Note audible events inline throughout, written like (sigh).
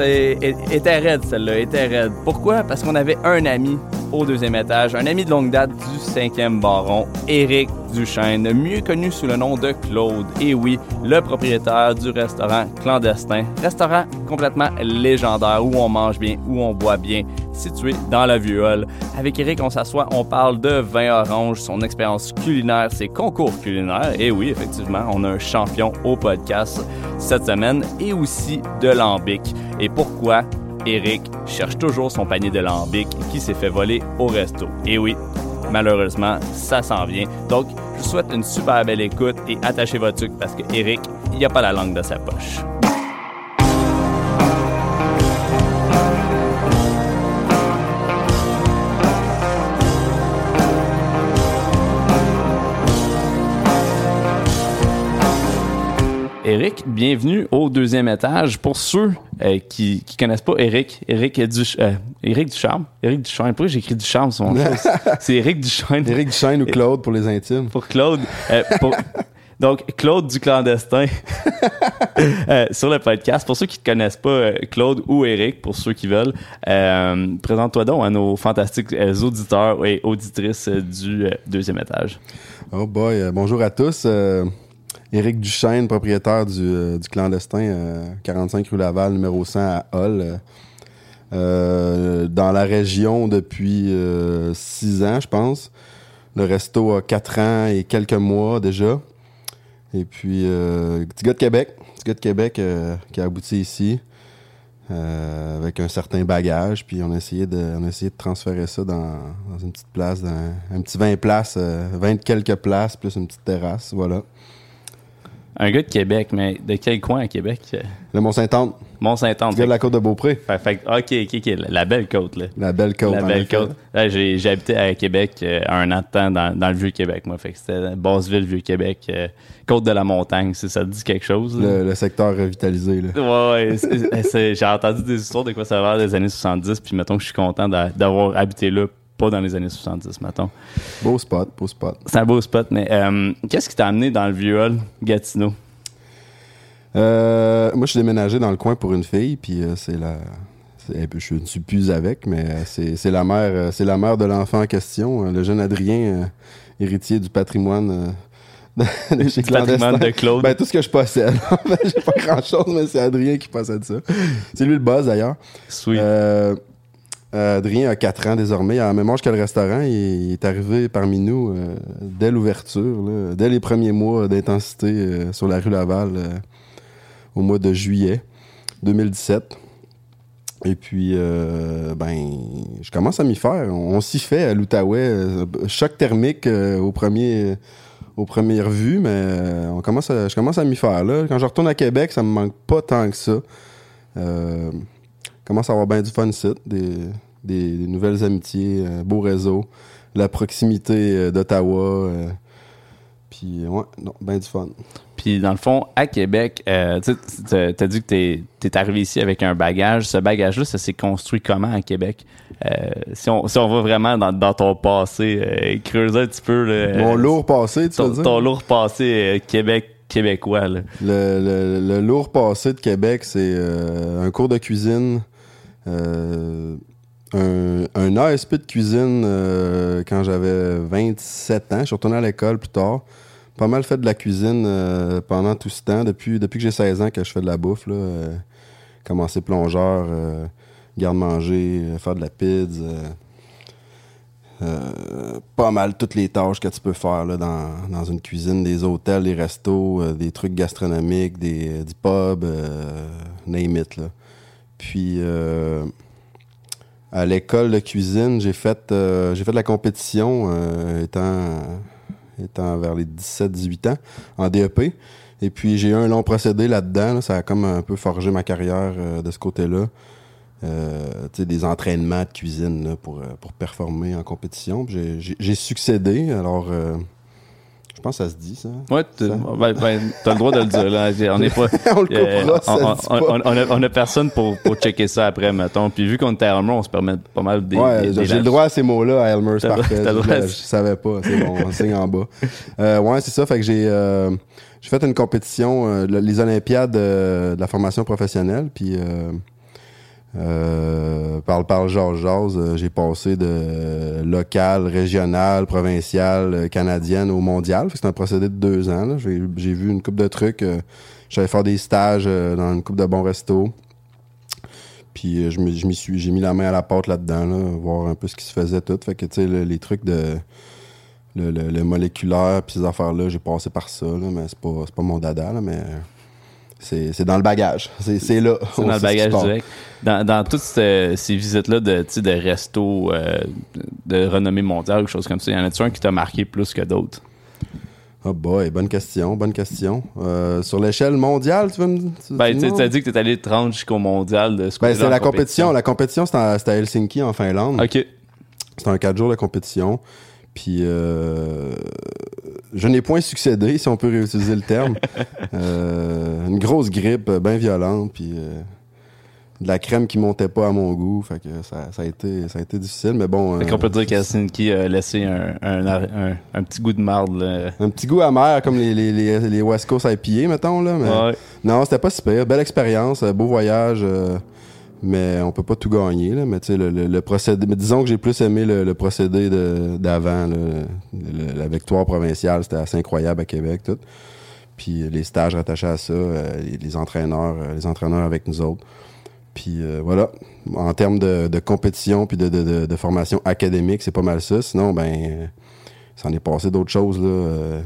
Était raide celle-là, était raide. Pourquoi? Parce qu'on avait un ami au deuxième étage, un ami de longue date du cinquième baron, Éric Duchesne, mieux connu sous le nom de Claude. Et oui, le propriétaire du restaurant clandestin, restaurant complètement légendaire où on mange bien, où on boit bien, situé dans la hall. Avec Éric, on s'assoit, on parle de vin orange, son expérience culinaire, ses concours culinaires. Et oui, effectivement, on a un champion au podcast cette semaine et aussi de lambic. Et pourquoi Eric cherche toujours son panier de lambic qui s'est fait voler au resto. Et oui, malheureusement, ça s'en vient. Donc, je vous souhaite une super belle écoute et attachez votre truc parce que Eric, il n'y a pas la langue dans sa poche. Eric, bienvenue au deuxième étage. Pour ceux euh, qui ne connaissent pas Eric, Eric, du, euh, Eric Ducharme. Eric Ducharme. Pourquoi j'écris Ducharme sur mon (laughs) C'est Eric Duchesne. Eric Duchesne ou Claude pour les intimes. Pour Claude. Euh, (laughs) donc, Claude du clandestin (laughs) sur le podcast. Pour ceux qui ne connaissent pas, Claude ou Eric, pour ceux qui veulent, présente-toi donc à nos fantastiques auditeurs et auditrices du deuxième étage. Oh boy, bonjour à tous. Éric Duchesne, propriétaire du, euh, clandestin 45 euh, rue Laval, numéro 100 à Hall. Euh, dans la région depuis 6 ans, je pense. Le resto a 4 ans et quelques mois déjà. Et puis, petit gars de Québec. Petit gars de Québec qui a abouti ici. avec un certain bagage, puis on a essayé de, on a essayé de transférer ça dans, une petite place, un petit 20 places, 20 quelques places, plus une petite terrasse, voilà. Un gars de Québec, mais de quel coin à Québec? Le Mont-Saint-Anne. Mont-Saint-Anne. de la côte de Beaupré. Fait, OK, OK, OK. La belle côte, là. La belle côte. La belle côte. J'ai, j'ai habité à Québec euh, un an de temps dans, dans le Vieux-Québec, moi. Fait que c'était Basseville, Vieux-Québec, euh, côte de la montagne, si ça te dit quelque chose. Le, secteur revitalisé, là. Ouais, ouais. j'ai entendu des histoires de quoi ça va des années 70, puis mettons que je suis content d'avoir habité là pas dans les années 70, mettons. Beau spot, beau spot. C'est un beau spot, mais euh, qu'est-ce qui t'a amené dans le vieux hall Gatineau? Euh, moi, je suis déménagé dans le coin pour une fille, puis euh, c'est la. Je ne suis plus avec, mais c'est la mère, c'est la mère de l'enfant en question, le jeune Adrien, héritier du patrimoine (laughs) de chez patrimoine de Claude. Ben, tout ce que je possède. (laughs) J'ai pas grand chose, mais c'est Adrien qui possède ça. C'est lui le boss d'ailleurs. Sweet. Euh, Adrien a 4 ans désormais. Il a la même le restaurant. Il, est arrivé parmi nous euh, dès l'ouverture, dès les premiers mois d'intensité euh, sur la rue Laval au mois de juillet 2017. Et puis, ben, je commence à m'y faire. On, s'y fait à l'Outaouais. choc thermique au premier, aux premières vues, mais je commence à m'y faire. Quand je retourne à Québec, ça me manque pas tant que ça commence à avoir bien du fun site, des, des, nouvelles amitiés, un beau réseau, la proximité euh, d'Ottawa. Euh, puis, ouais, non, bien du fun. Puis, dans le fond, à Québec, euh, tu as dit que tu es, arrivé ici avec un bagage. Ce bagage-là, ça s'est construit comment à Québec? si, on, si on va vraiment dans, dans ton passé, creuser un petit peu. Mon lourd passé, tu ton, veux dire? Ton lourd passé Québec québécois. Le, le, le, lourd passé de Québec, c'est un cours de cuisine euh, un, ASP de cuisine euh, quand j'avais 27 ans. Je suis retourné à l'école plus tard. Pas mal fait de la cuisine euh, pendant tout ce temps. Depuis, depuis que j'ai 16 ans que je fais de la bouffe. Là, commencer plongeur, garde-manger, faire de la pizza. pas mal toutes les tâches que tu peux faire là, dans, une cuisine, des hôtels, des restos, des trucs gastronomiques, des, du pub, name it. Là. Puis euh, à l'école de cuisine, j'ai fait euh, fait de la compétition euh, étant étant vers les 17-18 ans en DEP. Et puis j'ai eu un long procédé là-dedans. là. Ça a comme un peu forgé ma carrière de ce côté-là. Euh, des entraînements de cuisine pour, pour performer en compétition. J'ai- succédé. Alors, pense que ça se dit, ça. Ouais, t'as Ça. ben, ben, le droit de le dire. Là. On est pas. (laughs) On le euh, coupera, ça on, se dit on- pas. on- on a, on a personne pour, pour checker ça après, mettons. Puis vu qu'on était à Elmer, on se permet pas mal des. ouais, j'ai le droit à ces mots-là à Elmer, c'est parfait. Je, savais pas, c'est bon, on signe en bas. Euh, ouais, c'est ça, fait que j'ai euh, j'ai fait une compétition, euh, le- les Olympiades euh, de la formation professionnelle, puis euh, euh, par par Georges Jazz, euh, j'ai passé de local, régional, provincial, euh, canadienne au mondial. C'est un procédé de deux ans. J'ai vu une coupe de trucs. euh, J'allais faire des stages euh, dans une coupe de bons restos. Puis je m'y suis, j'ai mis la main à la pâte là-dedans, là, voir un peu ce qui se faisait tout. Fait que tu sais, le- les trucs de le, moléculaire puis ces affaires-là, j'ai passé par ça, mais c'est pas, pas mon dada, là, mais c'est, dans le bagage. C'est, là. C'est dans le bagage direct. Dans, dans toutes ces, ces visites-là de, tu de resto euh, de renommée mondiale ou quelque chose comme ça, y en a-tu un qui t'a marqué plus que d'autres? Ah boy, bonne question, bonne question. Euh, sur l'échelle mondiale, tu veux me tu- Ben, tu tu t'as dit que t'es allé te rendre jusqu'au mondial de ce Ben, c'est la compétition. La compétition, c'était à, Helsinki, en Finlande. OK. C'était un quatre jours de compétition. Puis euh, je n'ai point succédé, si on peut réutiliser le terme. (laughs) Euh, une grosse grippe euh, bien violente, puis euh, de la crème qui montait pas à mon goût. Fait que ça, ça a, été, ça a été difficile, mais bon. Fait qu'on peut dire qu'Helsinki a laissé un, un, un, un petit goût de marde. Là. un petit goût amer comme les, les, les, les West Coast IPA, mettons. Là, mais Ouais. Non, c'était pas super. Belle expérience, beau voyage, mais on peut pas tout gagner. Là, mais tu sais, le, le- procédé. Mais disons que j'ai plus aimé le, procédé d'avant. la victoire provinciale, c'était assez incroyable à Québec, tout. Puis les stages rattachés à ça, euh, les, entraîneurs, euh, les entraîneurs avec nous autres. Puis euh, voilà, en termes de, de compétition puis de, de, de- formation académique, c'est pas mal ça. Sinon, ben, euh, ça en est passé d'autres choses là.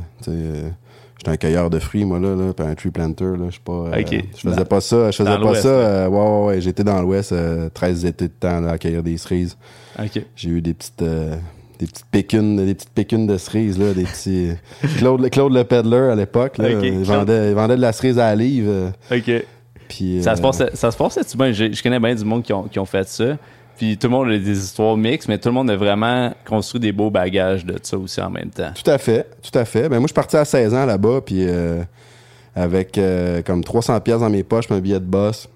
Tu J'étais un cueilleur de fruits, moi, là, là puis un tree planter, là, je sais pas... euh. Je faisais pas ça, je faisais pas ça. euh, ouais, ouais, ouais, j'étais dans l'Ouest, euh, 13 étés de temps, là, à cueillir des cerises. OK. J'ai eu des petites... euh, des petites pécunes, des petites pécunes de cerises, là, des petits... Claude, Claude le Peddler, à l'époque, là, Ok, il, vendait, il vendait de la cerise à la livre, OK. puis... Ça se passait, ça se passait-tu bien? Je, je connais bien du monde qui ont, qui ont fait ça. Puis tout le monde a des histoires mixtes, mais tout le monde a vraiment construit des beaux bagages de ça aussi en même temps. Tout à fait, tout à fait. Ben moi, je suis parti à 16 ans là-bas, puis euh, avec euh, comme 300 pièces dans mes poches, un billet de boss.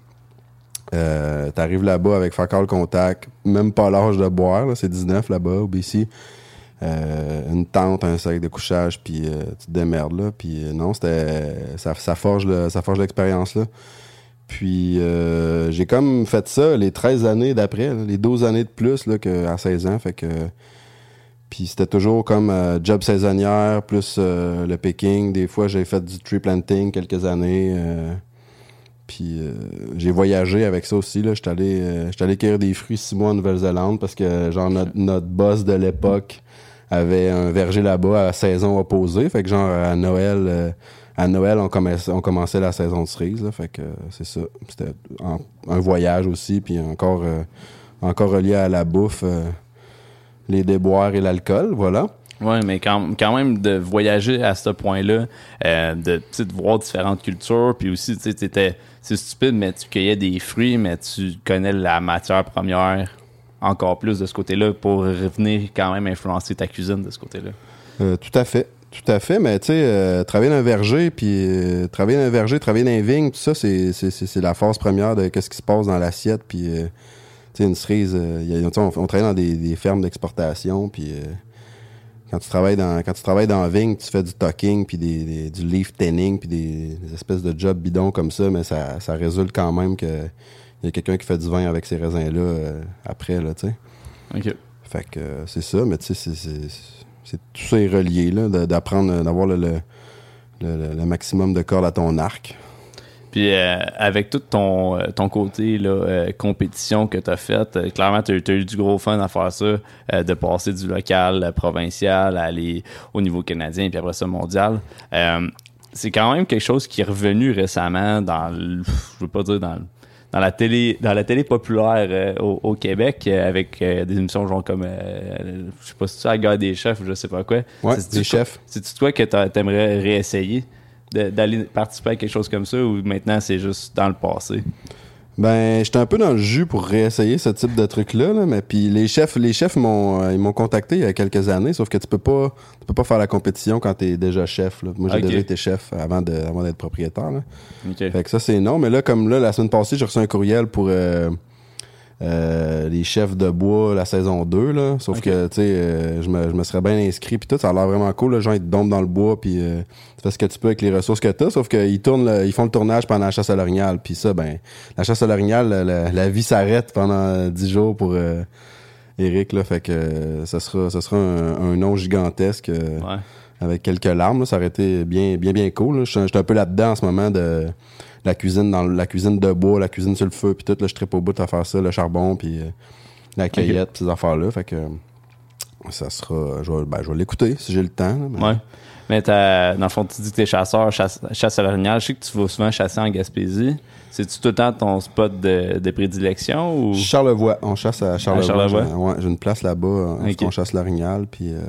Euh, T'arrives là-bas avec fuck all contact, même pas l'âge de boire, c'est 19 là-bas, au BC. Une tente, un sac de couchage, puis tu te démerdes là. Puis non, c'était ça, ça forge le, ça forge l'expérience là. Puis euh, j'ai comme fait ça les 13 années d'après, les 12 années de plus là, qu'à 16 ans. Fait que puis c'était toujours comme euh, job saisonnière plus euh, le picking. Des fois, j'ai fait du tree planting quelques années. puis j'ai voyagé avec ça aussi. J'étais allé, allé cueillir des fruits six mois en Nouvelle-Zélande parce que genre notre, notre boss de l'époque avait un verger là-bas à saison opposée. Fait que genre à Noël, à Noël on commençait, on commençait la saison de cerises. Là. Fait que euh, c'est ça. C'était un voyage aussi. Puis encore, euh, encore relié à la bouffe. euh, les déboires et l'alcool, voilà. Ouais, mais quand, quand même de voyager à ce point-là, euh, de, voir différentes cultures, puis aussi, tu sais, c'est stupide, mais tu cueillais des fruits, mais tu connais la matière première encore plus de ce côté-là pour revenir quand même influencer ta cuisine de ce côté-là. Euh, tout à fait. Tout à fait, mais tu sais, euh, travailler dans un verger, puis euh, travailler dans un verger, travailler dans un vigne, tout ça, c'est, c'est, c'est, c'est la phase première de qu'est-ce qui se passe dans l'assiette, puis euh, tu sais, une cerise, y a- on, on travaille dans des, des fermes d'exportation, puis quand tu travailles dans quand tu travailles dans la vigne, tu fais du tucking, puis des, des- du leaf tanning, puis des, des espèces de jobs bidons comme ça, mais ça, ça résulte quand même que y a quelqu'un qui fait du vin avec ces raisins-là après, là, tu sais. OK. Fait que c'est ça, mais tu sais, c'est- c'est- c'est tout ça est relié, là, d'apprendre, euh, d'avoir le, maximum de cordes à ton arc. Puis euh, avec tout ton, euh, ton côté là, compétition que tu as fait, euh, clairement, tu as, eu du gros fun à faire ça, de passer du local, provincial, à aller au niveau canadien, puis après ça, mondial. C'est quand même quelque chose qui est revenu récemment dans le, je veux pas dire dans le- dans la télé dans la télé populaire euh, au, au Québec euh, avec euh, des émissions genre comme je sais pas si tu as la guerre des chefs ou je sais pas quoi Ouais, des chefs. c'est-tu toi que t'a- t'aimerais réessayer d'aller participer à quelque chose comme ça ou maintenant c'est juste dans le passé? Ben, j'étais un peu dans le jus pour réessayer ce type de truc-là, là, mais puis les chefs, les chefs m'ont, euh, ils m'ont contacté il y a quelques années, sauf que tu peux pas, tu peux pas faire la compétition quand t'es déjà chef. là. Moi, j'ai Ok. déjà été chef avant de, avant d'être propriétaire. Là. OK. Fait que ça, c'est non. Mais là, comme là, la semaine passée, j'ai reçu un courriel pour euh, euh, les chefs de bois, la saison 2. Là. Sauf que, tu sais, euh, je, me, je me serais bien inscrit. Puis tout, ça a l'air vraiment cool. Les gens, ils te dans le bois. Puis euh, tu fais ce que tu peux avec les ressources que tu as. Sauf qu'ils tournent, le- ils font le tournage pendant la chasse à l'orignal. Puis ça, ben, la chasse à l'orignal, la, la- la vie s'arrête pendant 10 jours pour euh, Eric. Là. Fait que euh, ça sera, ça sera un, un nom gigantesque. euh, Ouais. avec quelques larmes. là. Ça aurait été bien, bien, bien cool. là. Je suis un peu là-dedans en ce moment de la cuisine dans la cuisine de bois, la cuisine sur le feu, puis tout. Là, je tripe au bout à faire ça, le charbon, puis euh, la cueillette, puis ces affaires-là. Fait que ça sera. Je vais, ben, je vais l'écouter si j'ai le temps. là, mais- Ouais. Mais dans le fond, tu dis que t'es chasseur, chasse, chasse à l'orignal. Je sais que tu vas souvent chasser en Gaspésie. C'est-tu tout le temps ton spot de, de prédilection ou? Charlevoix, on chasse à Charlevoix. Charlevoix? J'ai- ouais, j'ai une place là-bas, euh, Ok. on chasse l'orignal, puis euh,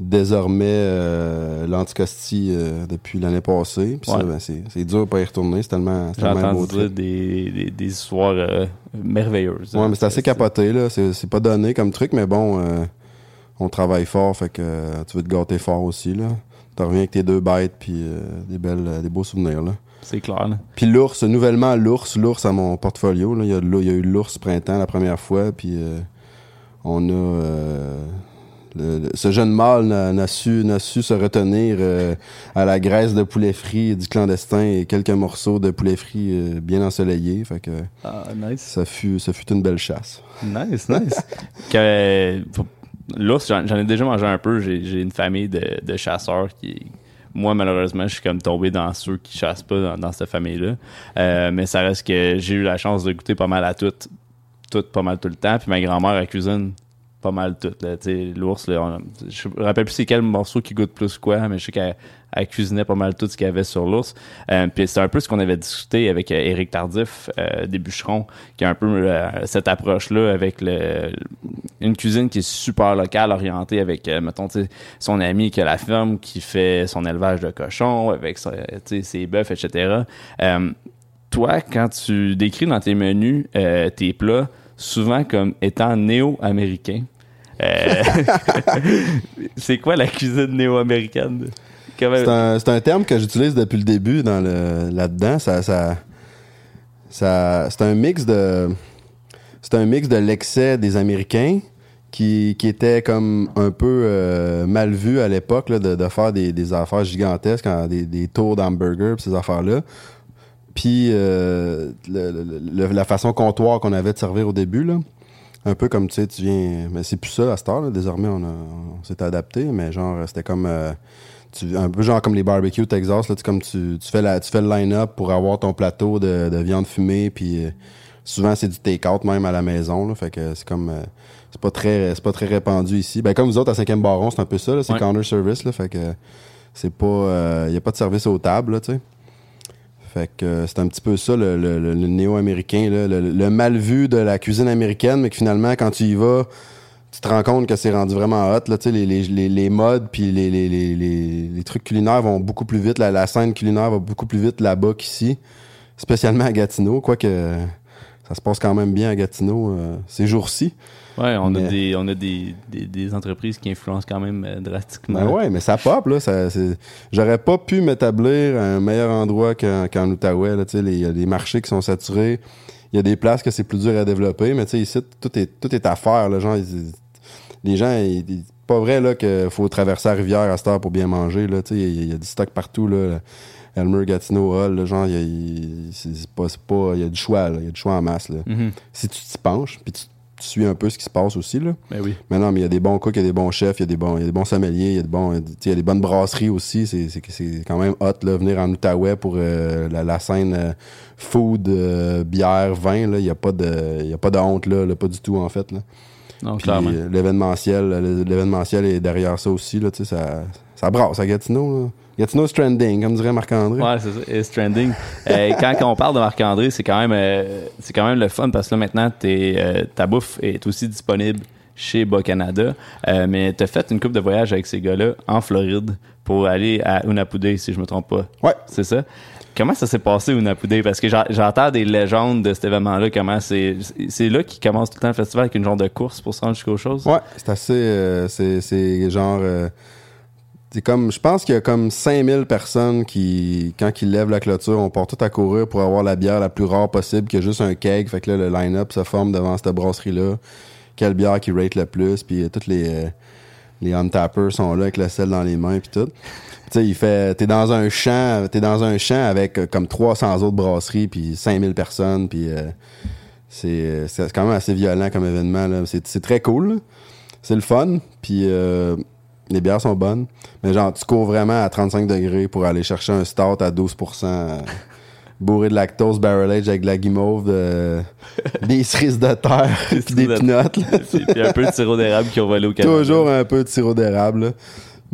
désormais euh, l'anticosti euh, depuis l'année passée. Puis ça, Ouais. ben, c'est dur de pas y retourner, c'est tellement, c'est J'ai entendu des, des, des histoires euh, merveilleuses. Ouais, mais c'est assez capoté, là. C'est pas donné comme truc, mais bon, euh, on travaille fort, fait que tu veux te gâter fort aussi, là. Tu reviens avec tes deux bêtes, puis des belles, des beaux souvenirs, là. C'est clair. là. Puis l'ours, nouvellement l'ours, l'ours à mon portfolio, là. Il y a, il y a eu l'ours printemps la première fois, puis on a... le- le- ce jeune mâle n'a su, n'a su se retenir euh, à la graisse de poulet frit du clandestin et quelques morceaux de poulet frit euh, bien ensoleillés. Fait que Ah, nice. ça fut, ça fut une belle chasse. Nice, nice. (laughs) que, l'ours, j'en, ai déjà mangé un peu. J'ai, une famille de, de chasseurs qui. Moi, malheureusement, je suis comme tombé dans ceux qui chassent pas dans, dans cette famille-là. Euh, mais ça reste que j'ai eu la chance de goûter pas mal à tout. Tout, pas mal tout le temps. Puis ma grand-mère, elle cuisine pas mal tout. L'ours, je me rappelle plus c'est quel morceau qui goûte plus quoi, mais je sais qu'elle elle cuisinait pas mal tout ce qu'il y avait sur l'ours. Euh, puis c'est un peu ce qu'on avait discuté avec euh, Éric Tardif, euh, des bûcherons, qui a un peu euh, cette approche-là avec le, une cuisine qui est super locale, orientée avec, euh, mettons, son ami qui a la ferme, qui fait son élevage de cochons, avec ses bœufs, etc. Euh, toi, quand tu décris dans tes menus euh, tes plats, souvent comme étant néo-américains, euh, (laughs) c'est quoi la cuisine néo-américaine? C'est un, terme que j'utilise depuis le début là-dedans. Ça, ça, c'est un mix de, c'est un mix de l'excès des Américains qui, qui était comme un peu euh, mal vu à l'époque de, faire des, affaires gigantesques, des, des tours d'hamburger, ces affaires-là. Puis euh, la façon comptoir qu'on avait de servir au début, là, un peu comme tu sais, tu viens. Mais c'est plus ça à cette heure, là. désormais on, a- on s'est adapté, mais genre c'était comme euh, tu, un peu genre comme les barbecues Texas, là, tu, comme tu, tu fais la, tu fais le line-up pour avoir ton plateau de, de viande fumée, puis euh, souvent c'est du take-out même à la maison, là, fait que c'est comme euh, c'est pas très c'est pas très répandu ici. Ben comme vous autres à 5e baron, c'est un peu ça, là, c'est Ouais. counter service, là, fait que c'est pas il y a pas de service aux tables, là, tu sais. Fait que euh, c'est un petit peu ça le, néo-américain, le, mal vu de la cuisine américaine, mais que finalement, quand tu y vas, tu te rends compte que c'est rendu vraiment hot. Là, les, les, les, les modes puis les, les, les, trucs culinaires vont beaucoup plus vite. La, la scène culinaire va beaucoup plus vite là-bas qu'ici, spécialement à Gatineau, quoique ça se passe quand même bien à Gatineau euh, ces jours-ci. Ouais, on Mais- a, des, on a des, des, des entreprises qui influencent quand même euh, drastiquement. Ben ouais, mais ça pop, là. Ça, J'aurais pas pu m'établir à un meilleur endroit qu'en, qu'en Outaouais, là. Tu sais, les- il y a des marchés qui sont saturés. Il y a des places que c'est plus dur à développer, mais tu sais, ici, tout est, tout est à faire, là. Genre, ils- les gens, ils- pas vrai, là, qu'il faut traverser la rivière à cette heure pour bien manger, là. Tu sais, il y, a- il y a du stock partout, là. Elmer, Gatineau, Hall, là, genre, il y a, il- c'est c'est pas, c'est pas, il y a du choix, là. Il y a du choix en masse, là. Mhm. Si tu t'y penches, puis tu, tu suis un peu ce qui se passe aussi, là. Ben oui. Mais non, mais il y a des bons cooks, il y a des bons chefs, il y a des bons, il y a des bons sommeliers, il y a des bons, il y a des bonnes brasseries aussi. C'est, c'est, c'est quand même hot, là, venir en Outaouais pour euh, la, la scène euh, food, euh, bière, vin, là. Il y a pas de, y a pas de honte, là, là, pas du tout, en fait, là. Non, Puis clairement. l'événementiel, l'événementiel est derrière ça aussi, là, ça, ça brasse à Gatineau, là. Gatineau trending, comme dirait Marc-André? Ouais, c'est ça. It's trending. Euh, (laughs) quand, on parle de Marc-André, c'est quand même euh, c'est quand même le fun parce que là maintenant t'es, euh, ta bouffe est aussi disponible chez Bas-Canada. Euh, mais tu as fait une coupe de voyage avec ces gars-là en Floride pour aller à Unapudé, si je me trompe pas. Ouais. C'est ça? Comment ça s'est passé, Unapudé? Parce que j'en- j'entends des légendes de cet événement-là. Comment c'est. C'est là qu'ils commence tout le temps le festival avec une genre de course pour se rendre jusqu'aux choses? Ouais, c'est assez. c'est, c'est genre. C'est comme. Je pense qu'il y a comme 5000 personnes qui, quand ils lèvent la clôture, on part tout à courir pour avoir la bière la plus rare possible, qu'il y a juste un keg. Fait que là, le line-up se forme devant cette brasserie-là. Quelle bière qui rate le plus, puis euh, toutes les. euh, les untappers sont là avec la selle dans les mains puis tout. Tu sais, il fait t'es dans un champ, t'es dans un champ avec euh, comme 300 autres brasseries puis 5000 personnes puis euh, c'est c'est quand même assez violent comme événement là, c'est très cool. C'est le fun puis les bières sont bonnes, mais genre tu cours vraiment à 35 degrés pour aller chercher un stout à 12% euh, (laughs) bourré de lactose barrel age avec de la guimauve, de- (laughs) des cerises de terre puis des (laughs) de- pinottes. Puis un peu de sirop d'érable qui ont volé au Canada. Toujours un peu de sirop d'érable.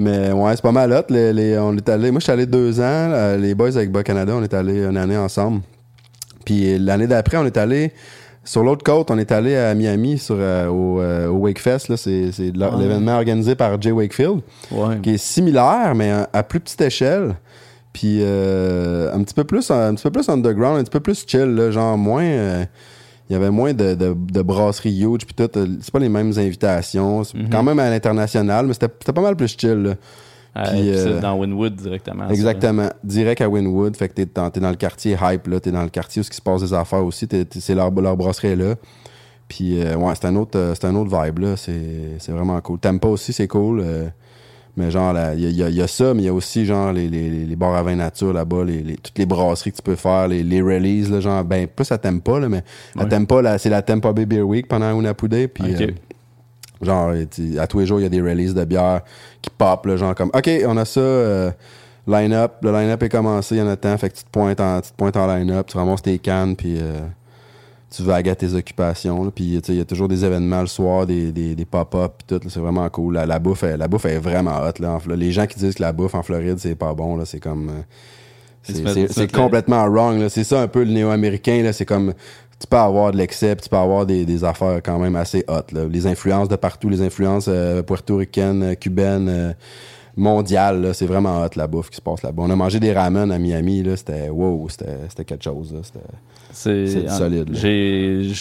Mais ouais, c'est pas mal hot. Les, les- on est allé, moi, je suis allé deux ans. euh, les boys avec Bas Canada, on est allé une année ensemble. Puis l'année d'après, on est allé sur l'autre côte. On est allé à Miami sur, euh, au, euh, au Wakefest. C'est l'événement organisé par Jay Wakefield, Ouais. qui est similaire, mais à, à plus petite échelle. Puis euh, un petit peu plus un petit peu plus underground, un petit peu plus chill, là, genre moins. il y avait moins de, de, de brasseries huge puis tout. C'est pas les mêmes invitations. C'est Mhm. quand même à l'international, mais c'était c'était pas mal plus chill. là. Euh, Puis, c'est euh, dans Winwood directement. ça. Exactement. Direct à Winwood. Fait que t'es dans, dans le quartier hype, là. T'es dans le quartier où ce qui se passe des affaires aussi. C'est leur, leur brasserie là. Puis, euh, ouais, c'est un autre, euh, un autre vibe, là. C'est, vraiment cool. Tampa aussi, c'est cool. euh, mais genre, il y a, y y ça, mais il y a aussi, genre, les, les, les bars à vin nature là-bas, les, les- toutes les brasseries que tu peux faire, les, les releases, là, genre, ben, plus à Tampa, là, mais à Ouais. Tampa, là, c'est la Tampa Bay Beer Week pendant Unapudé. Puis. Euh, Genre, tu- à tous les jours, il y a des releases de bière qui pop, là, genre comme, OK, on a ça, euh, line-up, le line-up est commencé, il y en a temps, fait que tu te pointes en, tu te pointes en line-up, tu ramasses tes cannes, puis euh, tu vagues à tes occupations, là. puis il y a toujours des événements le soir, des, des, des pop-up, puis tout, là, c'est vraiment cool. La, la bouffe, est, la bouffe est vraiment hot, là. en Les gens qui disent que la bouffe en Floride, c'est pas bon, là, c'est comme... euh, c'est complètement wrong, là. C'est ça un peu le néo-américain, là, c'est comme tu peux avoir de l'excès, tu peux avoir des, des affaires quand même assez. Là. Les influences de partout, les influences euh, puertoricaines, euh, cubaines, euh, mondiales, c'est vraiment hot la bouffe qui se passe là-bas. On a mangé des ramen à Miami, c'était wow, c'était quelque chose. C'était- C'est solide. J'ai,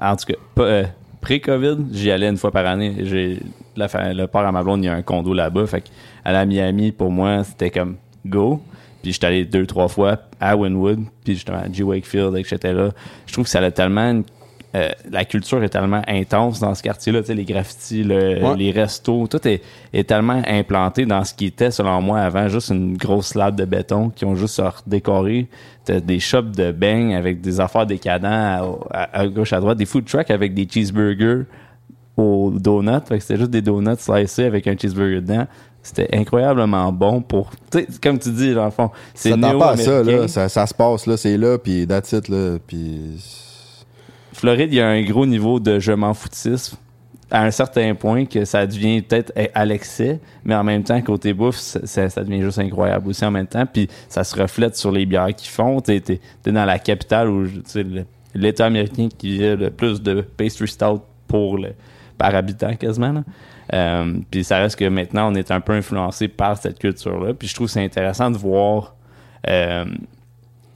en tout cas, euh, pré-Covid, j'y allais une fois par année. J'ai le père à ma blonde, il y a un condo là-bas. Fait aller à Miami, pour moi, c'était comme go. Puis j'étais allé deux, trois fois à Wynwood, puis justement à G. Wakefield, etc. Je trouve que ça a tellement une- euh, la culture est tellement intense dans ce quartier-là, les graffitis, le- Ouais. les restos, tout est, est tellement implanté dans ce qui était, selon moi, avant, juste une grosse slab de béton qui ont juste redécoré. T'as des shops de beignes avec des affaires décadents à, à- à gauche, à droite, des food trucks avec des cheeseburgers aux donuts. Fait que c'était juste des donuts slicés avec un cheeseburger dedans. C'était incroyablement bon pour, comme tu dis, dans le fond, c'est Ça t'en pas à ça, là. Ça, ça se passe, là, c'est là, puis that's it, là. Puis Floride, il y a un gros niveau de je m'en foutisme à un certain point que ça devient peut-être à l'excès, mais en même temps, côté bouffe, ça, devient juste incroyable aussi en même temps. Puis ça se reflète sur les bières qu'ils font. T'es, t'es- t'es dans la capitale où l'État américain qui a le plus de pastry stout pour le, par habitant quasiment. là. Euh, puis ça reste que maintenant, on est un peu influencé par cette culture-là. Puis je trouve que c'est intéressant de voir euh,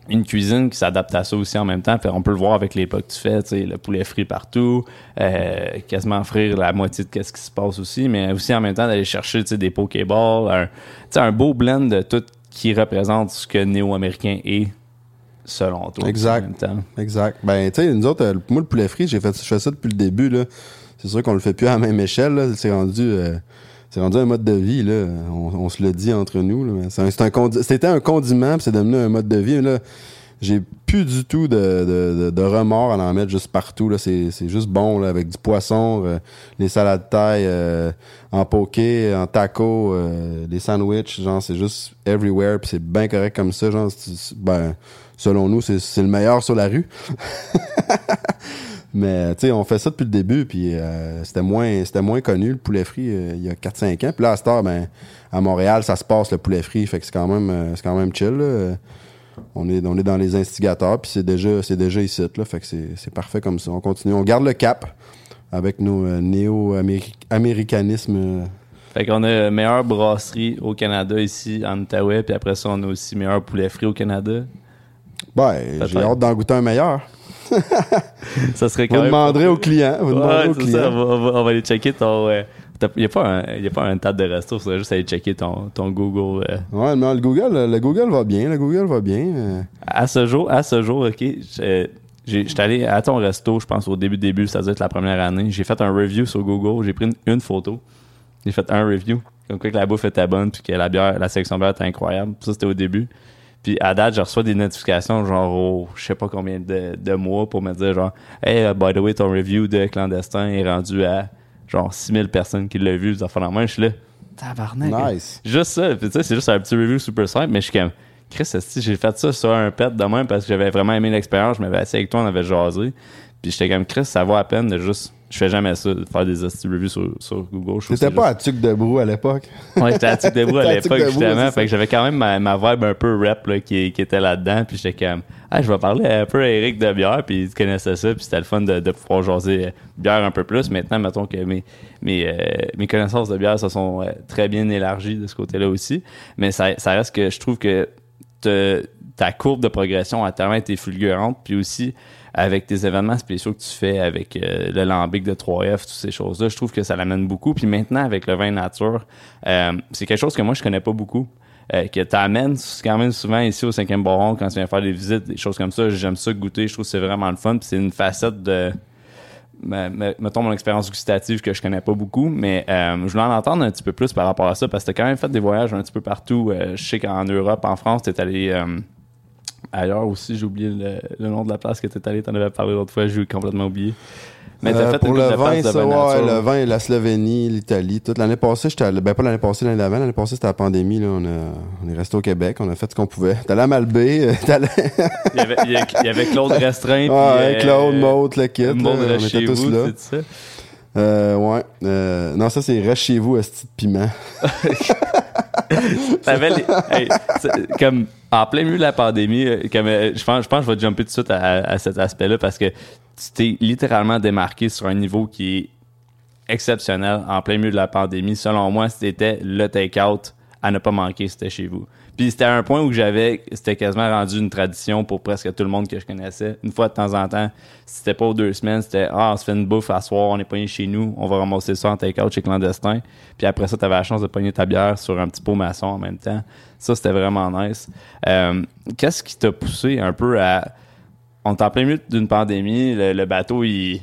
une cuisine qui s'adapte à ça aussi en même temps. Fait, on peut le voir avec les plats que tu fais, tu sais, le poulet frit partout, euh, quasiment frire la moitié de ce qui se passe aussi, mais aussi en même temps d'aller chercher tu sais, des pokéballs, un, tu sais, un beau blend de tout qui représente ce que néo-américain est selon toi. Exact. En même temps. Exact. Ben, tu sais, nous autres, moi, le poulet frit, j'ai fait, je fais ça depuis le début, là. C'est sûr qu'on le fait plus à la même échelle. C'est rendu, euh, c'est rendu un mode de vie, là. On, on se le dit entre nous, c'est un- condi- C'était un condiment, puis c'est devenu un mode de vie, là. J'ai plus du tout de, de, de, remords à en mettre juste partout, là. C'est, juste bon, là, avec du poisson, euh, les salades de taille, euh, en poké, en taco, euh, les sandwichs, genre, c'est juste everywhere, puis c'est bien correct comme ça, genre, ben, selon nous, c'est le meilleur sur la rue. (laughs) Mais tu sais, on fait ça depuis le début, puis euh, c'était moins c'était moins connu le poulet frit euh, il y a 4-5 ans. Puis là, à cette heure, ben, à Montréal, ça se passe le poulet frit, fait que c'est quand même euh, c'est quand même chill. là. Euh, On est, on est dans les instigateurs, puis c'est déjà c'est déjà ici, là, fait que c'est parfait comme ça. On continue, on garde le cap. avec nos euh, néo-américanismes. Fait qu'on a meilleure brasserie au Canada ici, en Outaouais, puis après ça, on a aussi meilleur poulet frit au Canada. Ouais, j'ai Peut-être. hâte d'en goûter un meilleur. (laughs) Ça serait Vous quand même. demanderez. Vous ça, on va, on aller checker ton. Il n'y a, pas un- tas de resto, il faudrait juste aller checker ton, ton Google. euh. Ouais, mais le Google, le Google va bien. Le Google va bien. euh. À ce jour, à ce jour, ok, j'ai- j'étais allé à ton resto, je pense au début début, ça doit être la première année. J'ai fait un review sur Google, j'ai pris une, une photo, j'ai fait un review, comme quoi que la bouffe était bonne, puis que la bière, la sélection bière était incroyable. Ça c'était au début. Puis à date, je reçois des notifications genre au je sais pas combien de, de mois pour me dire genre Hey, uh, by the way, ton review de clandestin est rendu à genre 6000 personnes qui l'ont vu. Ça fait la main, je suis là. Tabarnak. Nice. Juste ça. Puis tu sais, c'est juste un petit review super simple, mais je suis comme Chris, j'ai fait ça sur un pet de même parce que j'avais vraiment aimé l'expérience. Je m'avais assis avec toi, on avait jasé. Puis j'étais comme Chris, ça vaut la peine de juste. Je fais jamais ça, de faire des reviews sur, sur Google. T'étais pas à Tuc de Brou à l'époque. Ouais, j'étais à Tic de Brou à l'époque, justement. Fait que j'avais quand même ma, ma vibe un peu rap là, qui, qui était là-dedans. Puis j'étais comme, ah, je vais parler un peu à Eric de bière. Puis il connaissait ça. Puis c'était le fun de, de pouvoir jaser euh, bière un peu plus. Maintenant, mettons que mes, mes, euh, mes connaissances de bière se sont euh, très bien élargies de ce côté-là aussi. Mais ça, ça reste que je trouve que te- ta courbe de progression a tellement été fulgurante. Puis aussi, avec tes événements spéciaux que tu fais avec euh, le lambic de 3F, toutes ces choses-là, je trouve que ça l'amène beaucoup. Puis maintenant, avec le vin nature, euh, c'est quelque chose que moi, je connais pas beaucoup. euh, que t'amènes quand même souvent ici au 5e Baron quand tu viens faire des visites, des choses comme ça. J'aime ça goûter, je trouve que c'est vraiment le fun. Puis c'est une facette de, me- me- mettons mon expérience gustative que je connais pas beaucoup, mais euh, je voulais en entendre un petit peu plus par rapport à ça parce que t'as quand même fait des voyages un petit peu partout. Euh, je sais qu'en Europe, en France, t'es allé euh, ailleurs aussi. J'ai oublié le, le nom de la place que t'es allé. T'en avais parlé l'autre fois. J'ai complètement oublié. Mais t'as Euh, fait pour une le vin, ça, ouais, le vin, la Slovénie, l'Italie, toute l'année passée, j'étais ben pas l'année passée, l'année d'avant, l'année passée c'était la pandémie, là, on, a, on est resté au Québec, on a fait ce qu'on pouvait. T'es allé à Malbé, euh, t'es allé... Il y avait, il y avait Claude (laughs) Restreint. puis, ouais, euh, Claude, Maud, le kit, là, Maud on reste était tous vous, là. ça? Euh, ouais, euh, non, ça c'est reste chez vous, esti de piment. (laughs) (laughs) Comme en plein milieu de la pandémie, euh, comme euh, je pense, je pense que je vais jumper tout de suite à, à cet aspect-là parce que tu t'es littéralement démarqué sur un niveau qui est exceptionnel en plein milieu de la pandémie. Selon moi, c'était le take-out à ne pas manquer, c'était chez vous. Puis c'était un point où j'avais, c'était quasiment rendu une tradition pour presque tout le monde que je connaissais. Une fois de temps en temps, si c'était pas aux deux semaines, c'était ah on se fait une bouffe à soir, on est pogné chez nous, on va ramasser ça en take-out chez clandestin. Puis après ça, t'avais la chance de pogner ta bière sur un petit pot maçon en même temps. Ça, c'était vraiment nice. Euh, Qu'est-ce qui t'a poussé un peu à on est en plein milieu d'une pandémie, le bateau il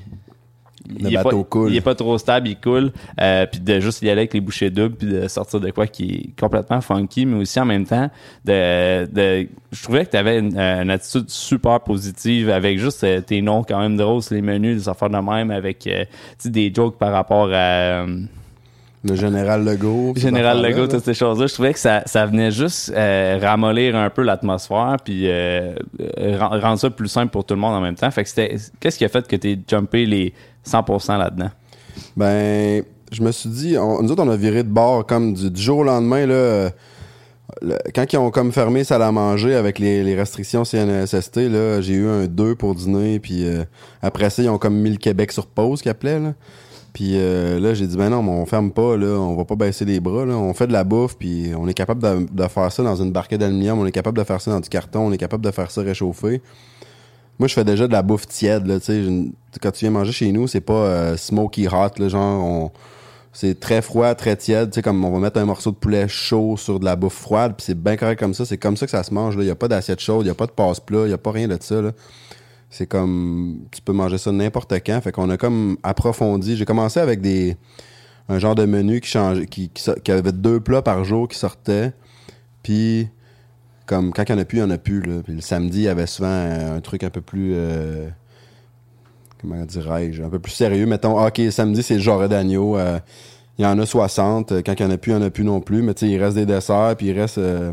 Le il est bateau pas, coule. Il est pas trop stable, il coule. Euh, puis de juste y aller avec les bouchées doubles, puis de sortir de quoi qui est complètement funky, mais aussi en même temps, de, de je trouvais que tu avais une, une attitude super positive avec juste euh, tes noms quand même drôles, les menus, des affaires de même, avec euh, des jokes par rapport à euh, Le général Legault. ces Général Legault, là. toutes ces choses-là. Je trouvais que ça, ça venait juste euh, ramollir un peu l'atmosphère, puis euh, euh, ren- rendre ça plus simple pour tout le monde en même temps. Fait que c'était, qu'est-ce qui a fait que t'es jumpé les 100% là-dedans? Ben, je me suis dit, on- nous autres, on a viré de bord comme du, du jour au lendemain, là. le- quand ils ont comme fermé salle à manger avec les, les restrictions CNSST, là, j'ai eu un 2 pour dîner, puis euh, après ça, ils ont comme mis le Québec sur pause, qu'ils appelaient, là. Puis euh, là, j'ai dit, ben non, mais on ferme pas, là, on va pas baisser les bras, là. On fait de la bouffe, puis on est capable de, faire ça dans une barquette d'aluminium, on est capable de faire ça dans du carton, on est capable de faire ça réchauffé. Moi, je fais déjà de la bouffe tiède, là, tu sais. Quand tu viens manger chez nous, c'est pas euh, smoky hot, là, genre, on, c'est très froid, très tiède, tu sais, comme on va mettre un morceau de poulet chaud sur de la bouffe froide, puis c'est bien correct comme ça, c'est comme ça que ça se mange, là. Y a pas d'assiette chaude, y a pas de passe-plat, y a pas rien de ça, là. C'est comme, tu peux manger ça n'importe quand, fait qu'on a comme approfondi. J'ai commencé avec des, un genre de menu qui changeait, qui, qui, avait deux plats par jour qui sortaient, puis comme quand il n'y en a plus, il n'y en a plus. Là. Puis le samedi, il y avait souvent un, truc un peu plus. euh, comment dirais-je Un peu plus sérieux. Mettons, ah, OK, samedi, c'est le genre d'agneau. euh, il y en a 60. euh, Quand il n'y en a plus, il n'y en a plus non plus. Mais tu sais, il reste des desserts, puis il reste euh,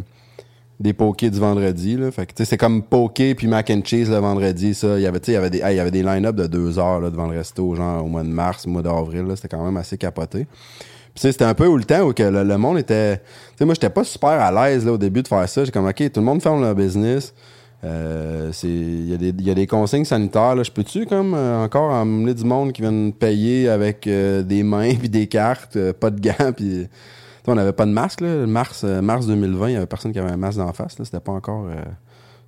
des pokés du vendredi. Là. Fait que c'est comme poké puis mac and cheese le vendredi. Ça. Il y avait, il y avait des, hey, il y avait des line-up de deux heures là, devant le resto, genre au mois de mars, au mois d'avril. C'était quand même assez capoté. Puis c'était un peu où le temps où que le, monde était. Tu sais, moi, j'étais pas super à l'aise au début de faire ça. J'ai comme, OK, tout le monde ferme leur business. Euh, il y, a des- il y a des consignes sanitaires là. je peux-tu comme euh, encore emmener du monde qui viennent payer avec euh, des mains (laughs) puis des cartes euh, pas de gants puis on n'avait pas de masque là. mars euh, mars 2020 il y avait personne qui avait un masque d'en face c'était pas encore euh,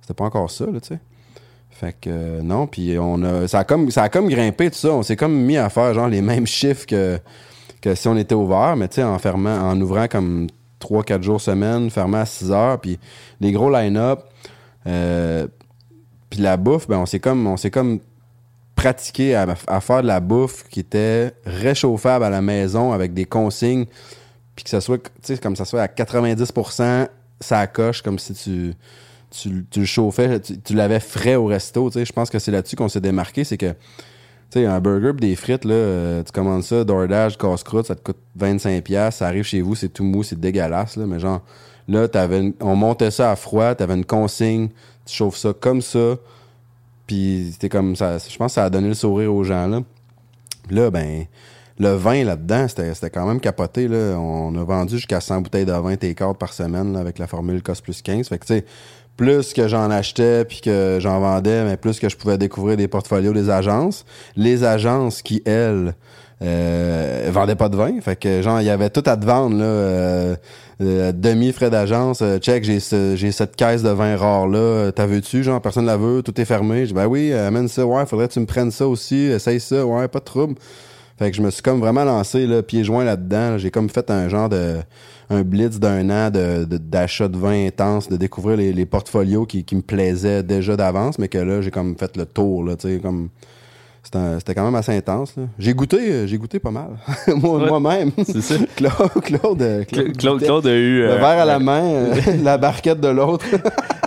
c'était pas encore ça tu sais fait que euh, non puis on a ça a comme ça a comme grimpé tout ça. On s'est comme mis à faire genre les mêmes chiffres que que si on était ouvert mais tu sais en fermant en ouvrant comme 3 4 jours semaine fermant à 6 heures puis les gros line-up euh, puis la bouffe, ben on s'est comme on s'est comme pratiqué à faire de la bouffe qui était réchauffable à la maison avec des consignes, puis que ça soit, tu sais, comme ça soit à 90%, ça coche comme si tu tu, tu le chauffais, tu, l'avais frais au resto, tu sais. Je pense que c'est là-dessus qu'on s'est démarqué, c'est que tu sais, un burger pis des frites, là, euh, tu commandes ça, DoorDash, casse-croûte, ça te coûte 25$, ça arrive chez vous, c'est tout mou, c'est dégueulasse, là, mais genre, là, t'avais une- on montait ça à froid, t'avais une consigne, tu chauffes ça comme ça, puis c'était comme ça, je pense que ça a donné le sourire aux gens, là. Puis là, ben, le vin là-dedans, c'était quand même capoté, là. On a vendu jusqu'à 100 bouteilles de vin take par semaine, avec la formule COS plus 15. Fait que, tu sais, plus que j'en achetais puis que j'en vendais, mais plus que je pouvais découvrir des portfolios des agences. Les agences qui, elles, euh, vendaient pas de vin. Fait que, genre, il y avait tout à te vendre, là. euh, euh, demi frais d'agence, euh, check, j'ai ce- j'ai cette caisse de vin rare là, t'as veux-tu, genre personne la veut, tout est fermé. Je dis ben oui, amène ça, ouais, faudrait que tu me prennes ça aussi, essaye ça, ouais, pas de trouble. Fait que je me suis comme vraiment lancé là, pieds joints là-dedans. là. J'ai comme fait un genre de un blitz d'un an de de- d'achat de, vin intense, de découvrir les, les portfolios qui, qui me plaisaient déjà d'avance, mais que là j'ai comme fait le tour là, tu sais comme c'était quand même assez intense. J'ai goûté, euh, j'ai goûté pas mal. (laughs) Moi- Ouais. Moi-même. C'est ça. (laughs) Claude, Claude, euh, Claude, Claude, goûtait. Claude a eu Le euh, verre à la main, euh, (laughs) la barquette de l'autre.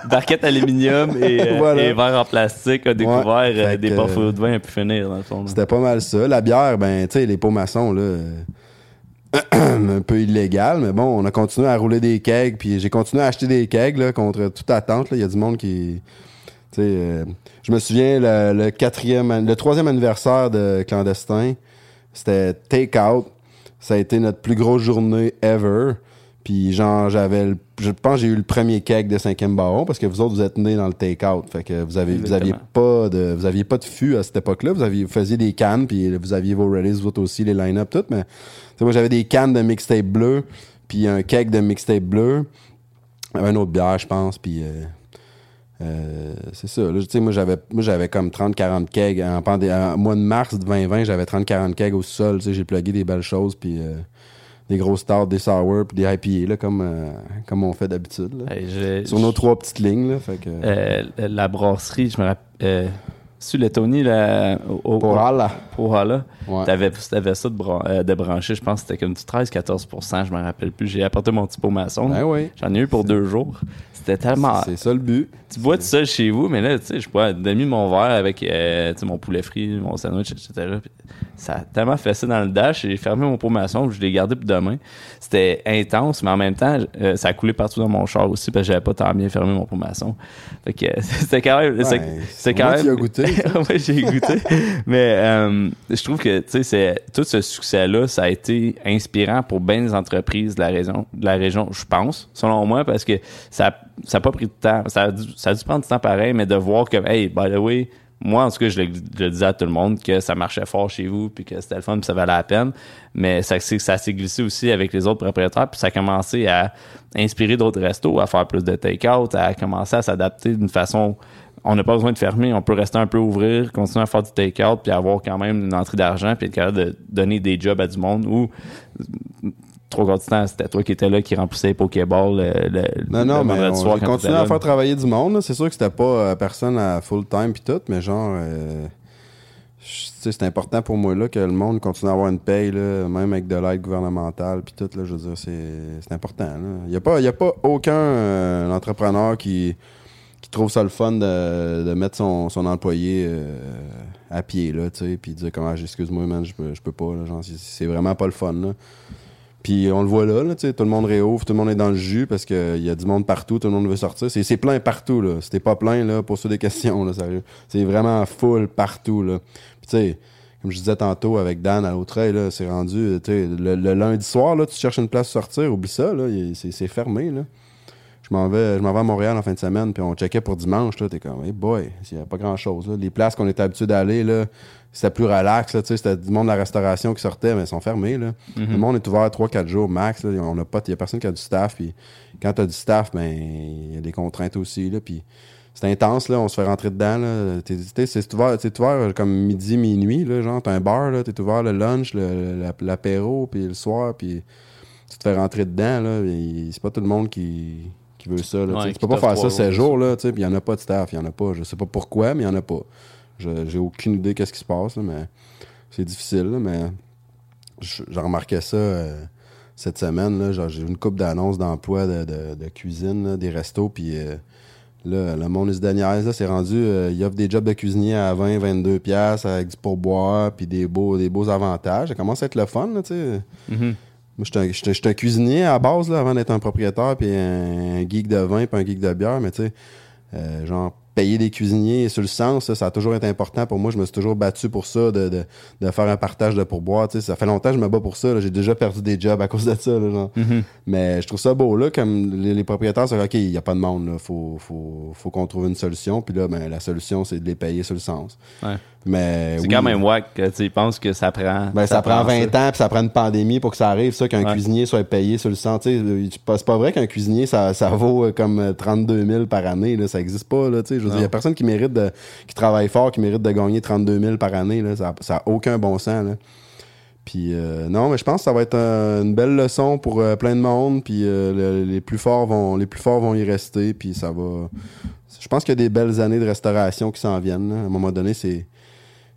barquette aluminium et, euh, Voilà. et verre en plastique a découvert Fait des portfolios de vin à pu finir, dans le fond. C'était pas mal ça. La bière, ben, tu sais, les pots maçons, là, (clears throat) un peu illégal, mais bon, on a continué à rouler des kegs, puis j'ai continué à acheter des kegs, là, contre toute attente. Il y a du monde qui... Euh, je me souviens, le, le quatrième, le troisième anniversaire de Clandestin, c'était take-out. Ça a été notre plus grosse journée ever. Puis genre, j'avais le- je pense que j'ai eu le premier keg de cinquième baron parce que vous autres, vous êtes nés dans le take-out. Fait que vous avez, vous aviez pas de, vous aviez pas de fût à cette époque-là. Vous aviez, vous faisiez des cannes puis vous aviez vos releases, vous autres aussi, les line-up, tout. Mais, moi, j'avais des cannes de mixtape bleu puis un keg de mixtape bleu. Un autre bière, je pense, puis euh, euh, c'est ça. Là, tu sais, moi, j'avais, moi, j'avais comme 30-40 kegs. En, mois de mars 2020, j'avais 30-40 kegs au sol. Tu sais, j'ai plugué des belles choses, puis euh, des grosses stouts, des sour, puis des IPA, là, comme, euh, comme on fait d'habitude. Hey, Sur nos trois petites lignes, là, fait que... Euh, la brasserie, je me rappelle. Sur le Tony, là, au, pour Allah. Ouais. t'avais, t'avais ça de, bran- euh, de branché, je pense que c'était comme du 13-14%, je me rappelle plus. J'ai apporté mon petit pot maçon. Ben oui. J'en ai eu pour deux jours. C'était tellement. C'est ça le but. Tu bois tout seul chez vous, mais là, tu sais, je bois demi mon verre avec euh, mon poulet frit, mon sandwich, etc. Puis ça a tellement fait ça dans le dash. J'ai fermé mon pot maçon, je l'ai gardé pour demain. C'était intense, mais en même temps, euh, ça a coulé partout dans mon char aussi parce que j'avais pas tant bien fermé mon pot maçon. Fait que (laughs) c'était quand même. c'est- Ouais, c'est quand même. tu as goûté, (laughs) ouais, j'ai goûté. mais euh, je trouve que, tu sais, c'est- tout ce succès-là, ça a été inspirant pour bien des entreprises de la région, de la région, je pense, selon moi, parce que ça ça a pas pris de temps. Ça a, dû, ça a dû prendre du temps pareil, mais de voir que, hey, by the way, moi, en tout cas, je le, disais à tout le monde que ça marchait fort chez vous, puis que c'était le fun, puis ça valait la peine. Mais ça, ça s'est glissé aussi avec les autres propriétaires, puis ça a commencé à inspirer d'autres restos à faire plus de take-out, à commencer à s'adapter d'une façon. On n'a pas besoin de fermer, on peut rester un peu ouvrir, continuer à faire du take-out, puis avoir quand même une entrée d'argent, puis être capable de donner des jobs à du monde trois quarts du temps, c'était toi qui étais là, qui remplissait les Pokéballs le, le, Non, non, le mais vendredi on, soir j'ai continué à faire travailler du monde. C'est sûr que c'était pas euh, personne à full time puis tout, mais genre, euh, c'est important pour moi là que le monde continue à avoir une paye, là, même avec de l'aide gouvernementale puis tout. Là, je veux dire, c'est, c'est important. Il n'y a, pas- y a pas aucun euh, entrepreneur qui, qui trouve ça le fun de, de mettre son, son employé euh, à pied, là, tu sais, puis dire comment, excuse-moi, man, je peux, peux pas, là, genre, c'est, c'est vraiment pas le fun, là. Puis on le voit là, là tout le monde réouvre, tout le monde est dans le jus parce qu'il y a du monde partout, tout le monde veut sortir. C'est, plein partout, là. T'es pas plein, là, pose-toi des (laughs) questions, là, sérieux. C'est vraiment full partout, là. Tu sais, comme je disais tantôt avec Dan à l'autre là, c'est rendu, tu sais, le, le lundi soir, là, tu cherches une place pour sortir, oublie ça, là, c'est fermé, là. Je m'en vais, je m'en vais à Montréal en fin de semaine, puis on checkait pour dimanche, là, t'es comme, hey boy, il n'y a pas grand-chose, là. Les places qu'on était habitué d'aller, là, c'était plus relax, là, tu sais, c'était du monde de la restauration qui sortait, mais ils sont fermés, là. Le monde est ouvert 3-4 jours max, là. On a pas, il y a personne qui a du staff, puis quand t'as du staff, ben, il y a des contraintes aussi, là, puis c'est intense, là, on se fait rentrer dedans, là. T'es- C'est ouvert, comme midi, minuit, là, genre, t'as un bar, là, t'es ouvert le lunch, l'apéro, puis le soir, puis tu te fais rentrer dedans, là, c'est pas tout le monde qui, qui veut ça, là. Ouais, Tu peux pas faire ça trois 7 jours, là, puis il y en a pas de staff, il y en a pas, je sais pas pourquoi, mais il y en a pas. Je- J'ai aucune idée qu'est-ce qui se passe, là, mais c'est difficile, là, mais je- j'ai remarqué ça euh, cette semaine, j'ai eu une coupe d'annonces d'emploi de, de- de cuisine, des restos, puis euh, là, le monde is là, c'est rendu, euh, il offre des jobs de cuisinier à 20, 22 pièces avec du pourboire, puis des beaux, des beaux avantages. Ça commence à être le fun, là, tu sais. Mhm. Moi, j'étais un- cuisinier à la base, là, avant d'être un propriétaire, puis un, un geek de vin, puis un geek de bière, mais tu sais, euh, genre, payer des cuisiniers sur le sens, ça, ça a toujours été important pour moi. Je me suis toujours battu pour ça, de, de, de faire un partage de pourboire. Tu sais, ça fait longtemps que je me bats pour ça. J'ai déjà perdu des jobs à cause de ça. là, genre. Mais je trouve ça beau, là, comme les, les propriétaires, c'est OK, il n'y a pas de monde, là. Faut, faut, faut qu'on trouve une solution. Puis là, ben, la solution, c'est de les payer sur le sens. Ouais. Mais C'est oui, quand même wack que tu penses que ça prend. ben, ça, prend 20 ans, puis ça prend une pandémie pour que ça arrive, ça, qu'un Ouais. cuisinier soit payé sur le sang. Euh, C'est pas, vrai qu'un cuisinier, ça, ça vaut euh, comme euh, 32 000 par année. Là. Ça existe pas. Là, je Il y a personne qui mérite de, qui travaille fort, qui mérite de gagner 32 000 par année. Là. Ça n'a aucun bon sens. Là. Puis euh, non, mais je pense que ça va être euh, une belle leçon pour euh, plein de monde. Puis euh, le- les plus forts vont, les plus forts vont y rester. Puis ça va. Je pense qu'il y a des belles années de restauration qui s'en viennent. là. À un moment donné, c'est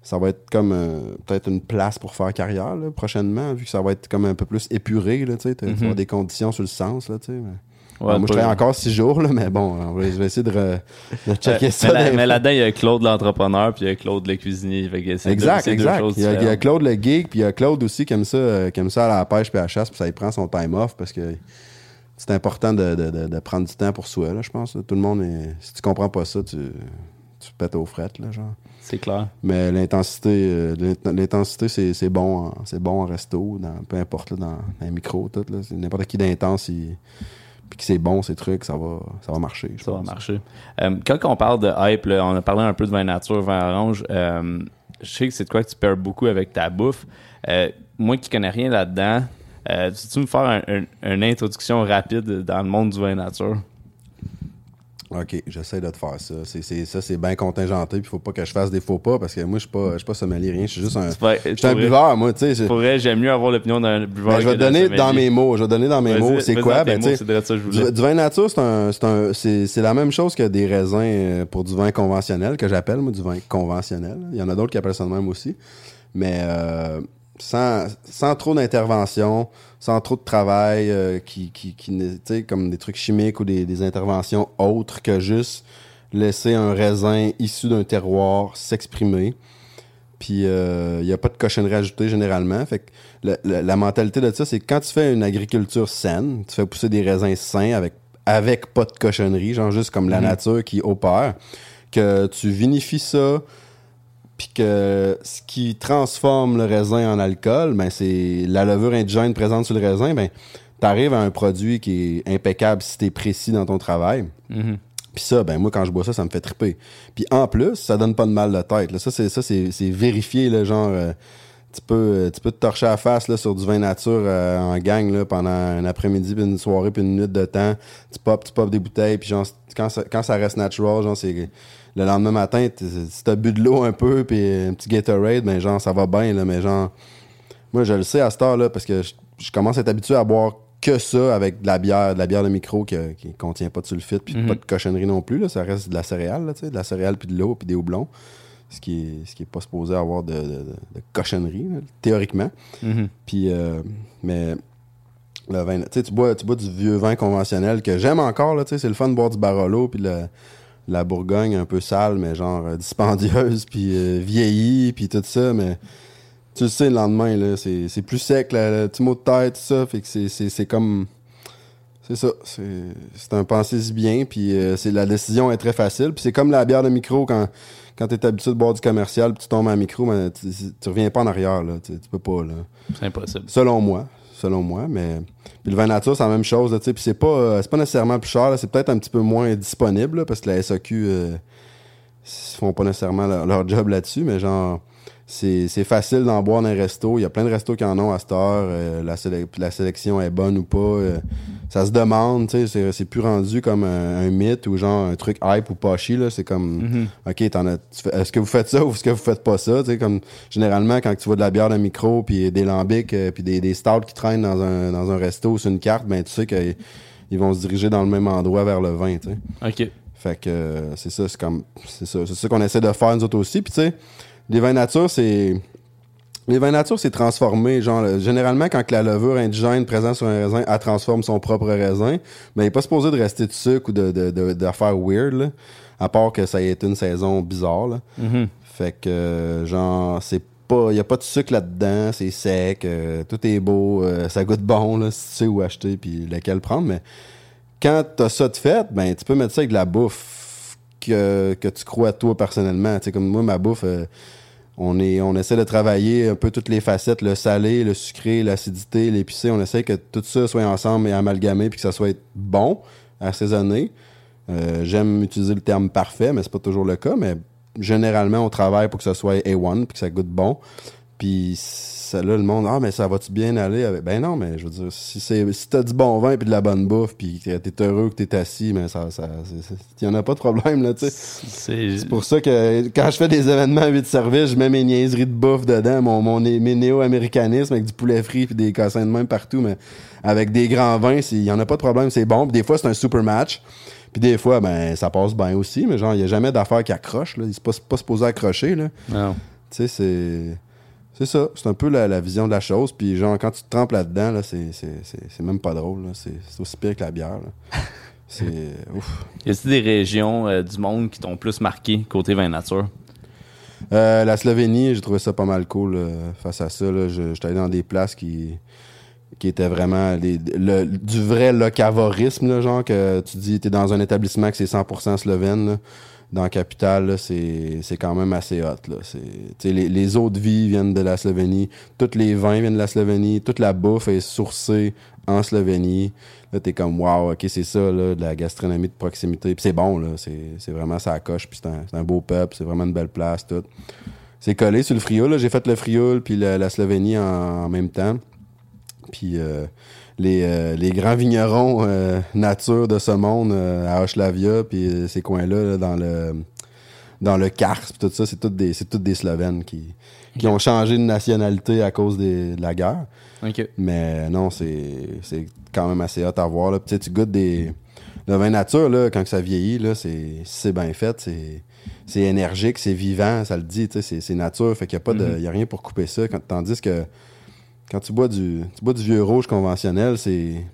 ça va être comme euh, peut-être une place pour faire carrière là, prochainement, vu que ça va être comme un peu plus épuré. Là, tu sais, tu vas avoir des conditions sur le sens. Là, tu sais. Ouais, moi, je travaille encore six jours, là, mais bon, on va- je vais essayer de, re- de checker Ouais, ça. mais, là- dans- mais là-dedans, il y a Claude l'entrepreneur, puis il y a Claude le cuisinier. Fait que deux- Exact, deux exact. Il y, a, il y a. Claude le geek, puis il y a Claude aussi qui aime ça, euh, qui aime ça à la pêche puis à la chasse, puis ça il prend son time off parce que c'est important de, de- de- de prendre du temps pour soi, là, je pense. là. Tout le monde est. Si tu comprends pas ça, tu, tu pètes aux frettes, là, genre. C'est clair. Mais l'intensité, euh, l'int- l'intensité, c'est, c'est bon, en, c'est bon en resto, dans, peu importe, là, dans, dans les micros, tout, là. C'est n'importe qui d'intense, il- puis que c'est bon, ces trucs, ça va, ça va marcher. Ça va marcher. Euh, quand on parle de hype, là, on a parlé un peu de vin nature, vin orange. euh, je sais que c'est de quoi que tu perds beaucoup avec ta bouffe. Euh, moi qui connais rien là-dedans, euh, tu me faire un- un- une introduction rapide dans le monde du vin nature? OK, j'essaie de te faire ça. C'est, c'est- ça, c'est bien contingenté, puis faut pas que je fasse des faux pas, parce que moi, je suis pas, je suis pas sommelier, rien. Je suis juste un. Vas- Je suis un buveur, moi, tu sais. j'aime mieux avoir l'opinion d'un buveur. Ben, je vais donner dans mes mots. Je vais donner dans mes mots. C'est quoi? Ben, mots, ça que je voulais. du, du vin nature, c'est un, c'est un- c'est, c'est la même chose que des raisins euh, pour du vin conventionnel, que j'appelle, moi, du vin conventionnel. Il y en a d'autres qui appellent ça de même aussi. Mais euh, sans, sans trop d'intervention, sans trop de travail, euh, qui, qui, comme des trucs chimiques ou des, des interventions autres que juste laisser un raisin issu d'un terroir s'exprimer. Puis il n'y a pas de cochonnerie ajoutée généralement. Fait que la mentalité de ça, c'est que quand tu fais une agriculture saine, tu fais pousser des raisins sains avec, avec pas de cochonnerie, genre juste comme la nature qui opère, que tu vinifies ça, puis que ce qui transforme le raisin en alcool, ben c'est la levure indigène présente sur le raisin, ben t'arrives à un produit qui est impeccable si t'es précis dans ton travail. Mhm. Puis ça, ben moi, quand je bois ça, ça me fait triper. Puis en plus, ça donne pas de mal de tête. Là. Ça, c'est ça, c'est, c'est vérifié, là, genre. euh, tu peux, euh, tu peux te torcher la face là, sur du vin nature euh, en gang là, pendant un après-midi, puis une soirée, puis une minute de temps. Tu pop, tu pop des bouteilles, puis genre, quand ça, quand ça reste natural, genre, c'est le lendemain matin, si t'as bu de l'eau un peu, puis un petit Gatorade, ben genre, ça va bien, là, mais genre, moi, je le sais à cette heure-là, parce que je, je commence à être habitué à boire que ça avec de la bière, de la bière de micro qui, qui contient pas de sulfite, puis pas de cochonnerie non plus, là. Ça reste de la céréale, là, tu sais, de la céréale, puis de l'eau, puis des houblons. Ce qui est, ce qui est pas supposé avoir de, de, de- de cochonnerie, là, théoriquement. Mhm. Puis, euh, mais le vin, tu bois, tu bois du vieux vin conventionnel que j'aime encore, là, tu sais, c'est le fun de boire du Barolo, puis le- la Bourgogne un peu sale, mais genre euh, dispendieuse, (laughs) puis euh, vieillie, puis tout ça, mais tu le sais, le lendemain, là, c'est c'est plus sec, là, le petit mot de tête, tout ça, fait que c'est- c'est c'est comme... C'est ça, c'est c'est un pensez-y bien, puis euh, c'est la décision est très facile, puis c'est comme la bière de micro quand quand t'es habitué de boire du commercial, puis tu tombes à micro, mais tu, tu reviens pas en arrière, là, tu, tu peux pas, là. C'est impossible. Selon moi. Selon moi. Mais puis le vin nature, c'est la même chose. Puis c'est pas, euh, pas nécessairement plus cher. C'est peut-être un petit peu moins disponible parce que la SAQ euh, font pas nécessairement leur, leur job là-dessus. Mais genre, c'est facile d'en boire dans un resto. Il y a plein de restos qui en ont à cette heure. Euh, la, la sélection est bonne ou pas. euh, ça se demande. tu sais, C'est plus rendu comme un, un mythe ou genre un truc hype ou pushy. là. C'est comme, OK, tu fais- est-ce que vous faites ça ou est-ce que vous faites pas ça? Tu sais, comme Généralement, quand tu vois de la bière de micro, puis des lambics, euh, puis des, des stouts qui traînent dans un, dans un resto ou sur une carte, ben tu sais qu'ils ils vont se diriger dans le même endroit vers le vin. tu sais. OK. Fait que euh, c'est ça, c'est comme c'est ça, c'est ça qu'on essaie de faire nous autres aussi. Puis tu sais, les vins nature, c'est les vins nature, c'est transformé. Genre, généralement, quand que la levure indigène présente sur un raisin, elle transforme son propre raisin, mais il n'est pas supposé de rester de sucre ou de, de, de, d'affaires weird, là, à part que ça ait été une saison bizarre. Là. Fait que, genre, c'est pas. Il n'y a pas de sucre là-dedans, c'est sec, euh, tout est beau, euh, ça goûte bon, là, si tu sais où acheter puis lequel prendre, mais quand t'as ça de fait, ben tu peux mettre ça avec de la bouffe que, que tu crois toi personnellement. Tu sais, comme moi, ma bouffe, euh, on essaie de travailler un peu toutes les facettes, le salé, le sucré, l'acidité, l'épicé. On essaie que tout ça soit ensemble et amalgamé puis que ça soit bon, assaisonné. Euh, J'aime utiliser le terme parfait, mais c'est pas toujours le cas. Mais généralement, on travaille pour que ça soit A1 puis que ça goûte bon. Ça, là, le monde, ah, mais ça va-tu bien aller avec. Ben non, mais je veux dire, si c'est si t'as du bon vin puis de la bonne bouffe puis que t'es heureux que t'es assis, mais ça, ça, il en a pas de problème, là, tu sais. C'est C'est pour ça que quand je fais des événements à 8 services, je mets mes niaiseries de bouffe dedans, mon, mon mes néo-américanismes avec du poulet frit puis des cassins de même partout, mais avec des grands vins, il y en a pas de problème, c'est bon. Puis des fois, c'est un super match. Puis des fois, ben, ça passe bien aussi, mais genre, il y a jamais d'affaire qui accroche, là. Il est pas, pas supposé accrocher, là. Non. Tu sais, c'est. C'est ça. C'est un peu la, la vision de la chose. Puis, genre, quand tu te trempes là-dedans, là, c'est, même pas drôle. C'est, aussi pire que la bière. (laughs) C'est. Ouf. Y a-t-il des régions euh, du monde qui t'ont plus marqué côté vin nature? Euh, la Slovénie, j'ai trouvé ça pas mal cool euh, face à ça. Là. Je, j'étais allé dans des places qui, qui étaient vraiment des- le- du vrai locavorisme, là, genre que tu dis t'es dans un établissement que c'est 100% slovène. là. Dans là, c'est, quand même assez hot. Là. Les, les eaux de vie viennent de la Slovénie, tous les vins viennent de la Slovénie, toute la bouffe est sourcée en Slovénie. Là, t'es comme wow, ok, c'est ça, là, de la gastronomie de proximité. Puis c'est bon, là. C'est, vraiment ça coche, puis c'est un, un beau peuple, c'est vraiment une belle place, tout. C'est collé sur le Frioul. J'ai fait le Frioul puis la, Slovénie en, en même temps. Puis euh, les, euh, les grands vignerons euh, nature de ce monde euh, à Hochlavia puis ces coins-là là, dans le dans le Kars puis tout ça, c'est toutes des c'est toutes des Slovènes qui qui ont changé de nationalité à cause des- de la guerre. OK. Mais non, c'est c'est quand même assez hot à voir. Là. Puis, tu goûtes des. Le vin nature, là, quand ça vieillit, là, c'est c'est bien fait, c'est. C'est énergique, c'est vivant, ça le dit, tu sais, c'est- c'est nature, fait qu'il n'y a, pas de- y a rien pour couper ça. Quand, tandis que quand tu bois du, tu bois du vieux rouge conventionnel, c'est.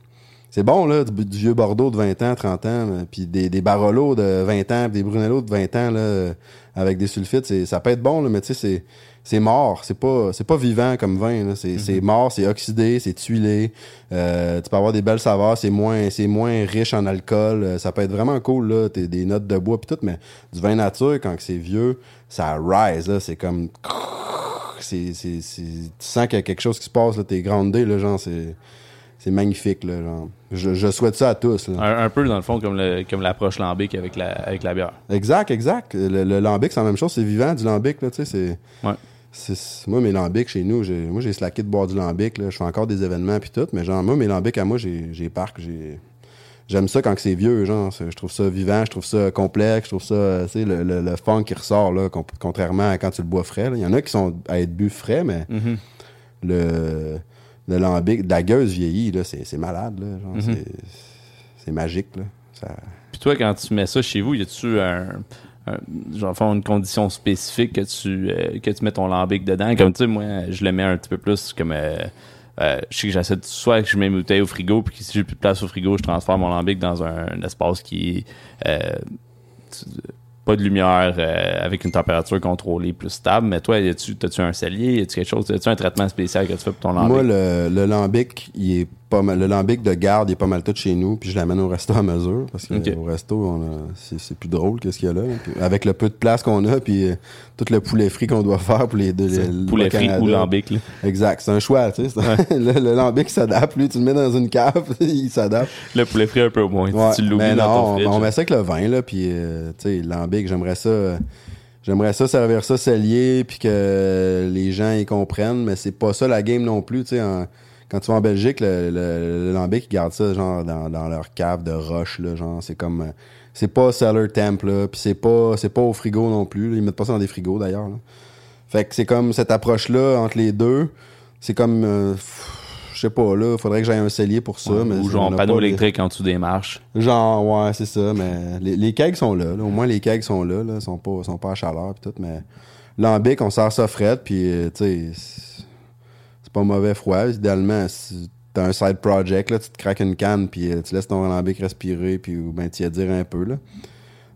C'est bon, là, du, du vieux Bordeaux de 20 ans, 30 ans, puis des, des Barolo de 20 ans, puis des Brunello de 20 ans, là, avec des sulfites, ça peut être bon, là, mais tu sais, c'est, c'est mort. C'est pas, c'est pas vivant comme vin. C'est, c'est mort, c'est oxydé, c'est tuilé. Euh, tu peux avoir des belles saveurs, c'est moins, c'est moins riche en alcool. Euh, ça peut être vraiment cool, là. T'es des notes de bois, puis tout, mais du vin nature, quand c'est vieux, ça rise, là. C'est comme. C'est, c'est, c'est- tu sens qu'il y a quelque chose qui se passe, là. T'es groundé, là, genre, c'est. C'est magnifique, là, genre. Je, je souhaite ça à tous, là. Un, un peu, dans le fond, comme le- comme l'approche lambic avec la, avec la bière. Exact, exact. Le, le lambic, c'est la même chose. C'est vivant, du lambic, là, tu sais. C'est, Ouais. c'est- moi, mes lambics chez nous, j'ai, moi, j'ai slacké de boire du lambic, là. Je fais encore des événements, puis tout. Mais genre, moi, mes lambics à moi, j'ai, j'ai parc, j'ai. J'aime ça quand c'est vieux, genre. Je trouve ça vivant, je trouve ça complexe, je trouve ça, euh, tu sais, le, le, le funk qui ressort, là, contrairement à quand tu le bois frais. Il y en a qui sont à être bu frais, mais Mm-hmm. le, le lambic, de la gueuse vieillie, là, c'est, malade, là. Mm-hmm. c'est, magique, là. Ça... Puis toi, quand tu mets ça chez vous, y a-tu un, genre une condition spécifique que tu euh, que tu mets ton lambic dedans? Comme tu sais, moi, je le mets un petit peu plus comme euh, euh, je sais que j'essaie soit que je mets mes bouteilles au frigo, puis que si j'ai plus de place au frigo, je transfère mon lambic dans un, espace qui est euh, tu- pas de lumière euh, avec une température contrôlée plus stable. Mais toi, y a-tu, t'as-tu un cellier, y a-tu quelque chose, y a-tu un traitement spécial que tu fais pour ton lambic? Moi, le lambic, il est pas mal, le lambic de garde il est pas mal tout chez nous, puis je l'amène au resto à mesure, parce que Ok. au resto, c'est c'est plus drôle que ce qu'il y a là. Puis avec le peu de place qu'on a, puis euh, tout le poulet frit qu'on doit faire pour les deux. le Poulet frit ou lambic, là. Exact, c'est un choix, tu sais. (laughs) le, le lambic s'adapte, lui, tu le mets dans une cave, (laughs) il s'adapte. Le poulet frit un peu moins. Ouais, tu l'oublies dans ton on, fridge. on met ça avec le vin, là, puis, euh, tu sais, lambic, j'aimerais ça... euh, J'aimerais ça servir ça cellier, puis que les gens y comprennent, mais c'est pas ça la game non plus, tu sais. en- Quand tu vas en Belgique, le, le, le lambic, ils gardent ça, genre, dans, dans leur cave de roche, là, genre, c'est comme... euh, C'est pas cellar temp, là, puis c'est pas, c'est pas au frigo non plus, là. Ils mettent pas ça dans des frigos, d'ailleurs, là. Fait que c'est comme cette approche-là entre les deux. C'est comme... euh, je sais pas, là, faudrait que j'aille un cellier pour ça, mais... Ou genre panneau les- électrique en dessous des marches. Genre, ouais, c'est ça, mais les, les kegs sont là, là. Au moins, les kegs sont là, là. Ils sont pas, sont pas à chaleur pis tout, mais lambic, on sort ça fret, puis euh, tu sais, pas mauvais froid. Idéalement, si t'as un side project, là, tu te craques une canne, puis euh, tu laisses ton lambic respirer, puis ou ben, t'y dire un peu, là.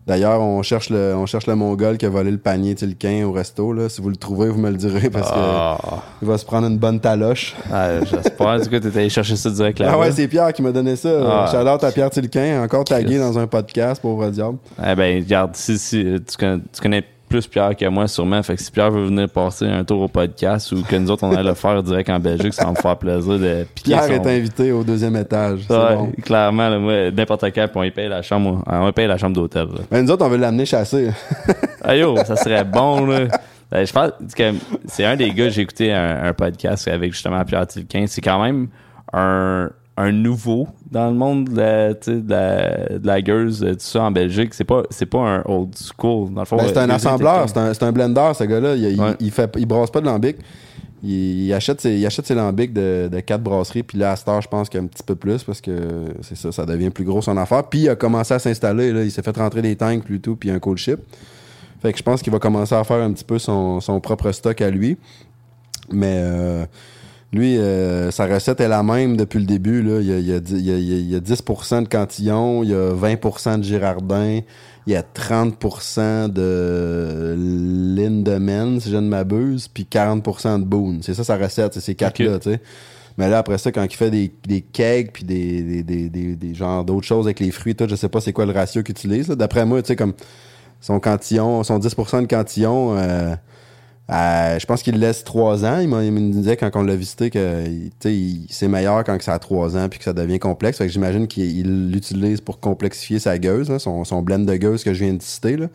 D'ailleurs, on cherche le on cherche le mongol qui a volé le panier tilquin au resto, là. Si vous le trouvez, vous me le direz, parce que il va se prendre une bonne taloche. Ah, j'espère. Du coup, t'es allé chercher ça direct là. Ah ouais, c'est Pierre qui m'a donné ça. Ah. Shout-out à Pierre Tilquin, encore tagué dans un podcast, pauvre diable. Eh ben, regarde, si, si tu, connais, tu connais plus Pierre que moi, sûrement. Fait que si Pierre veut venir passer un tour au podcast ou que nous autres, on allait le faire direct en Belgique, ça va me faire plaisir de piquer Pierre son... est invité au deuxième étage. Ouais, bon. clairement, là, moi, n'importe quand, puis on y paye la chambre, on y paye la chambre d'hôtel. Ben, nous autres, on veut l'amener chasser. (laughs) Ah yo, ça serait bon, là. Ben, je pense que c'est un des gars, j'ai écouté un, un podcast avec justement Pierre Tilquin. C'est quand même un, un nouveau dans le monde de la, de la, de la gueuse, tout ça en Belgique. C'est pas, c'est pas un old school. Dans le fond, Ben, c'est euh, un assembleur, c'est un, blender, ce gars-là. Il, Ouais. il, fait, il brasse pas de lambic. Il, il achète ses, il achète ses lambics de, de quatre brasseries, puis là, à heure, je pense qu'il y a un petit peu plus, parce que c'est ça, ça devient plus gros son affaire. Puis il a commencé à s'installer, là. il s'est fait rentrer des tanks plutôt, puis un cold ship. Fait que je pense qu'il va commencer à faire un petit peu son, son propre stock à lui. Mais euh, lui, euh, sa recette est la même depuis le début. Là. Il, y a, il y a il y a- il y a- il y a 10% de cantillon, il y a 20% de girardin, il y a 30% de Lindemann, si je ne m'abuse, puis 40% de Boone. C'est ça sa recette, c'est ces quatre-là, tu sais. Mais là, après ça, quand il fait des, des kegs puis des, des, des, des, des genres d'autres choses avec les fruits, tout, je sais pas c'est quoi le ratio qu'il utilise. D'après moi, tu sais, comme son cantillon, son 10% de cantillon, euh, euh, je pense qu'il laisse 3 ans. Il, me disait quand on l'a visité que c'est meilleur quand que ça a 3 ans puis que ça devient complexe. Fait que j'imagine qu'il il l'utilise pour complexifier sa gueuse, là, son, son blend de gueuse que je viens de citer. Là.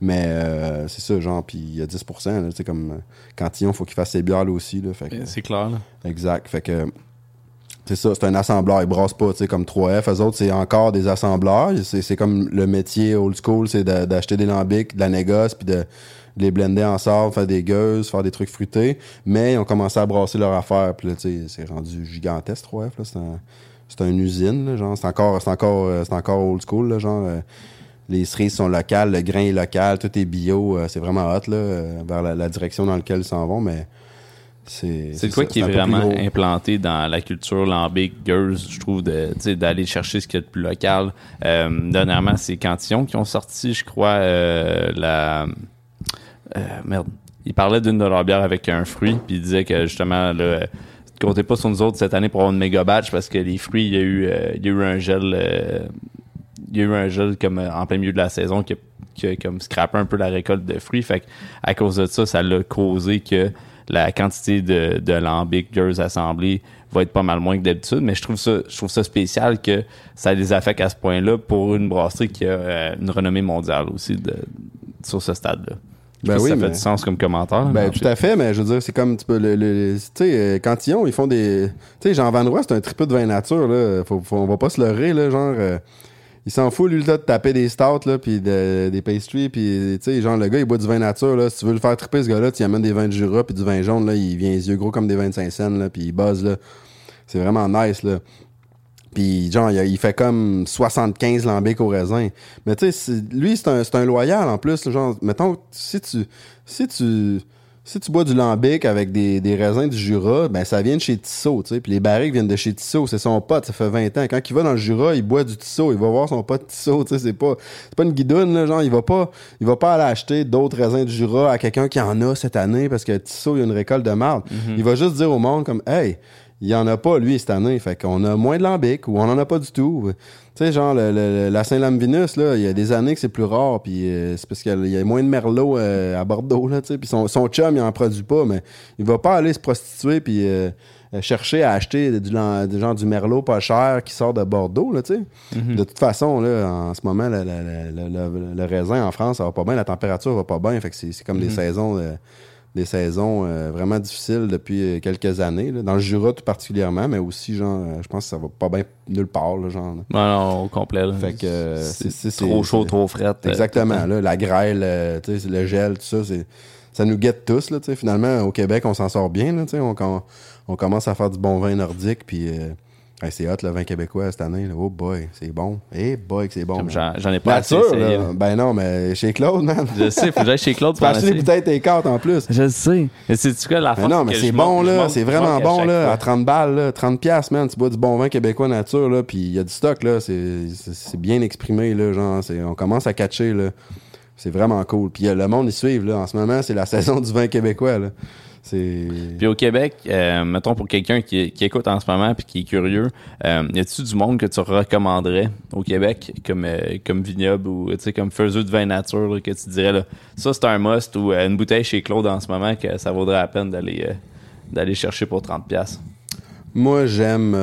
Mais euh, c'est ça, genre, puis il y a 10%. Là, tu sais, comme euh, Cantillon, faut qu'il fasse ses bières là aussi. C'est clair, là. Exact. Fait que c'est ça, c'est un assembleur. Ils brassent pas, tu sais, comme 3F. Eux autres, c'est encore des assembleurs. C'est, c'est comme le métier old school, c'est de- d'acheter des lambics, de la négoce, puis de les blender ensemble, faire des gueuses, faire des trucs fruités. Mais ils ont commencé à brasser leur affaire. Puis là, tu sais, c'est rendu gigantesque, 3F. Là. C'est, un, c'est une usine, là, genre. C'est encore, c'est encore, euh, c'est encore old school, là, genre. euh, les cerises sont locales, le grain est local, tout est bio. euh, c'est vraiment hot, là, euh, vers la, la direction dans laquelle ils s'en vont, mais... C'est, C'est quoi ça, qui est vraiment implanté dans la culture lambic, gueuse, je trouve, de, d'aller chercher ce qu'il y a de plus local? Euh, dernièrement, c'est Cantillon qui ont sorti, je crois, euh, la... euh, merde. Ils parlaient d'une de leurs avec un fruit, puis ils disaient que, justement, là, comptez pas sur nous autres cette année pour avoir une méga batch, parce que les fruits, il y a eu, euh, il y a eu un gel... euh, il y a eu un gel comme en plein milieu de la saison qui a, comme scrappé un peu la récolte de fruits. Fait à cause de ça, ça l'a causé que la quantité de, de lambic gueuse assemblée va être pas mal moins que d'habitude. Mais je trouve ça, je trouve ça spécial que ça les affecte à ce point-là pour une brasserie qui a une renommée mondiale aussi sur ce stade-là. Ben oui, ça mais- fait du sens comme commentaire. Ben, tout à fait, mais je veux dire, c'est comme, tu peux, le, le- tu sais, euh, Cantillon, ils font des, tu sais, Jean Van Roy, c'est un tripeux de vin nature, là. Faut, faut- on va pas se leurrer, là, genre, euh, il s'en fout, lui, là, de taper des stouts, là, puis de- des pastries, puis, tu sais, genre, le gars, il boit du vin nature, là. Si tu veux le faire triper, ce gars-là, tu y amènes des vins de Jura, puis du vin jaune, là, il vient les yeux gros comme des 25 cents, là, puis il buzz, là. C'est vraiment nice, là. Puis, genre, il, fait comme 75 lambics au raisin. Mais tu sais, lui, c'est un, un loyal en plus. Genre, mettons, si tu, si tu, si tu bois du lambic avec des, des raisins du Jura, ben ça vient de chez Tissot, tu sais. Puis les barriques viennent de chez Tissot. C'est son pote, ça fait 20 ans. Quand il va dans le Jura, il boit du Tissot. Il va voir son pote Tissot, tu sais. C'est pas, c'est pas une guidoune, là. Genre, il va pas, il va pas aller acheter d'autres raisins du Jura à quelqu'un qui en a cette année parce que Tissot, il y a une récolte de marde. Il va juste dire au monde comme, hey, il y en a pas, lui, cette année. Fait qu'on a moins de lambic ou on en a pas du tout. Tu sais, genre, le- le- la Saint-Lamvinus, là, il y a des années que c'est plus rare, puis euh, c'est parce qu'il y a moins de merlot euh, à Bordeaux, là, tu sais. Puis son, son chum, il en produit pas, mais il va pas aller se prostituer puis euh, chercher à acheter du, genre du merlot pas cher qui sort de Bordeaux, là, tu sais. De toute façon, là, en ce moment, le, raisin en France, ça va pas bien, la température va pas bien, fait que c'est c'est comme des saisons... des saisons euh, vraiment difficiles depuis euh, quelques années. là. Dans le Jura tout particulièrement, mais aussi, genre, euh, je pense que ça va pas bien nulle part, là, genre. Non, non, au complet. Là. Fait que, euh, c'est trop chaud, c'est- trop fret. Exactement. Là, la grêle, le gel, tout ça, c'est, ça nous guette tous. Là. Finalement, au Québec, on s'en sort bien. Là, on, com- on commence à faire du bon vin nordique. Puis, hey, c'est hot le vin québécois cette année. là. Oh boy, c'est bon. Eh boy, que c'est bon. J'en ai pas assez Nature, essayé. là. là. Ben non, mais chez Claude, man. Je sais, faut que j'aille chez Claude (laughs) Tu pour acheter des bouteilles tes cartes en plus. Je le sais. Mais c'est-tu quoi la force non, mais c'est bon, là. C'est vraiment bon, là. fois. À 30 balles, là. 30 piastres, man. Tu bois du bon vin québécois nature, là. Puis il y a du stock, là. C'est c'est- c'est bien exprimé, là. Genre, c'est- on commence à catcher, là. C'est vraiment cool. Puis euh, le monde, ils suivent, là. En ce moment, c'est la (laughs) saison du vin québécois, là. Puis au Québec, euh, mettons pour quelqu'un qui, qui écoute en ce moment puis qui est curieux, euh, y a-tu du monde que tu recommanderais au Québec comme euh, comme vignoble ou tu sais comme faiseux de vin nature là, que tu dirais là, ça c'est un must ou une bouteille chez Claude en ce moment que ça vaudrait la peine d'aller d'aller chercher pour 30 pièces. Moi, j'aime.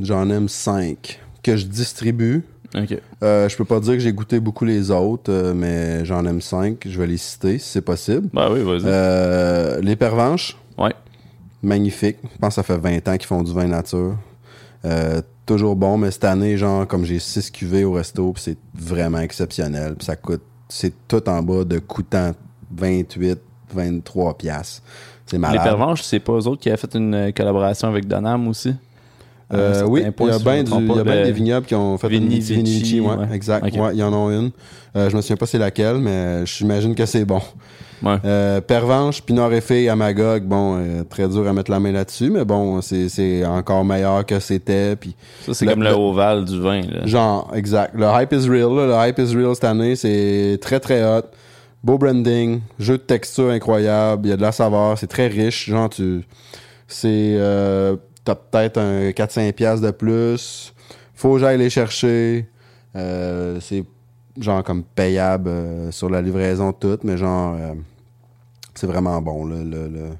J'en aime 5 que je distribue. OK. Euh, je peux pas dire que j'ai goûté beaucoup les autres, euh, mais j'en aime 5. Je vais les citer si c'est possible. Bah oui, vas-y. Euh, les pervenches. ouais. magnifique. Je pense que ça fait 20 ans qu'ils font du vin nature. Euh, toujours bon, mais cette année, genre, comme j'ai 6 cuvées au resto, puis c'est vraiment exceptionnel. Puis ça coûte, c'est tout en bas de coûtant 28, 23 piastres. C'est Les malade. Pervenches, c'est pas eux autres qui avaient fait une collaboration avec Donham aussi? Euh, un certain oui, il y a bien ben des vignobles qui ont fait une Vini Vini Vici, Vici, ouais, ouais. exact. Ok. Ouais, il y en a une. Euh, je me souviens pas c'est laquelle, mais j'imagine que c'est bon. Ouais. Euh, Pervenche, Pinot Réfé, Amagog, bon, euh, très dur à mettre la main là-dessus, mais bon, c'est encore meilleur que c'était. Puis Ça c'est comme le, le- ovale du vin là. Genre, exact. Le hype is real. là. Le hype is real cette année. C'est très, très hot. Beau branding. Jeu de texture incroyable. Il y a de la saveur. C'est très riche. Genre, tu. C'est. Euh, T'as peut-être un 4-5$ piastres de plus. Faut que j'aille les chercher. Euh, c'est genre comme payable euh, sur la livraison toute, mais genre. euh, c'est vraiment bon. Là, le, le-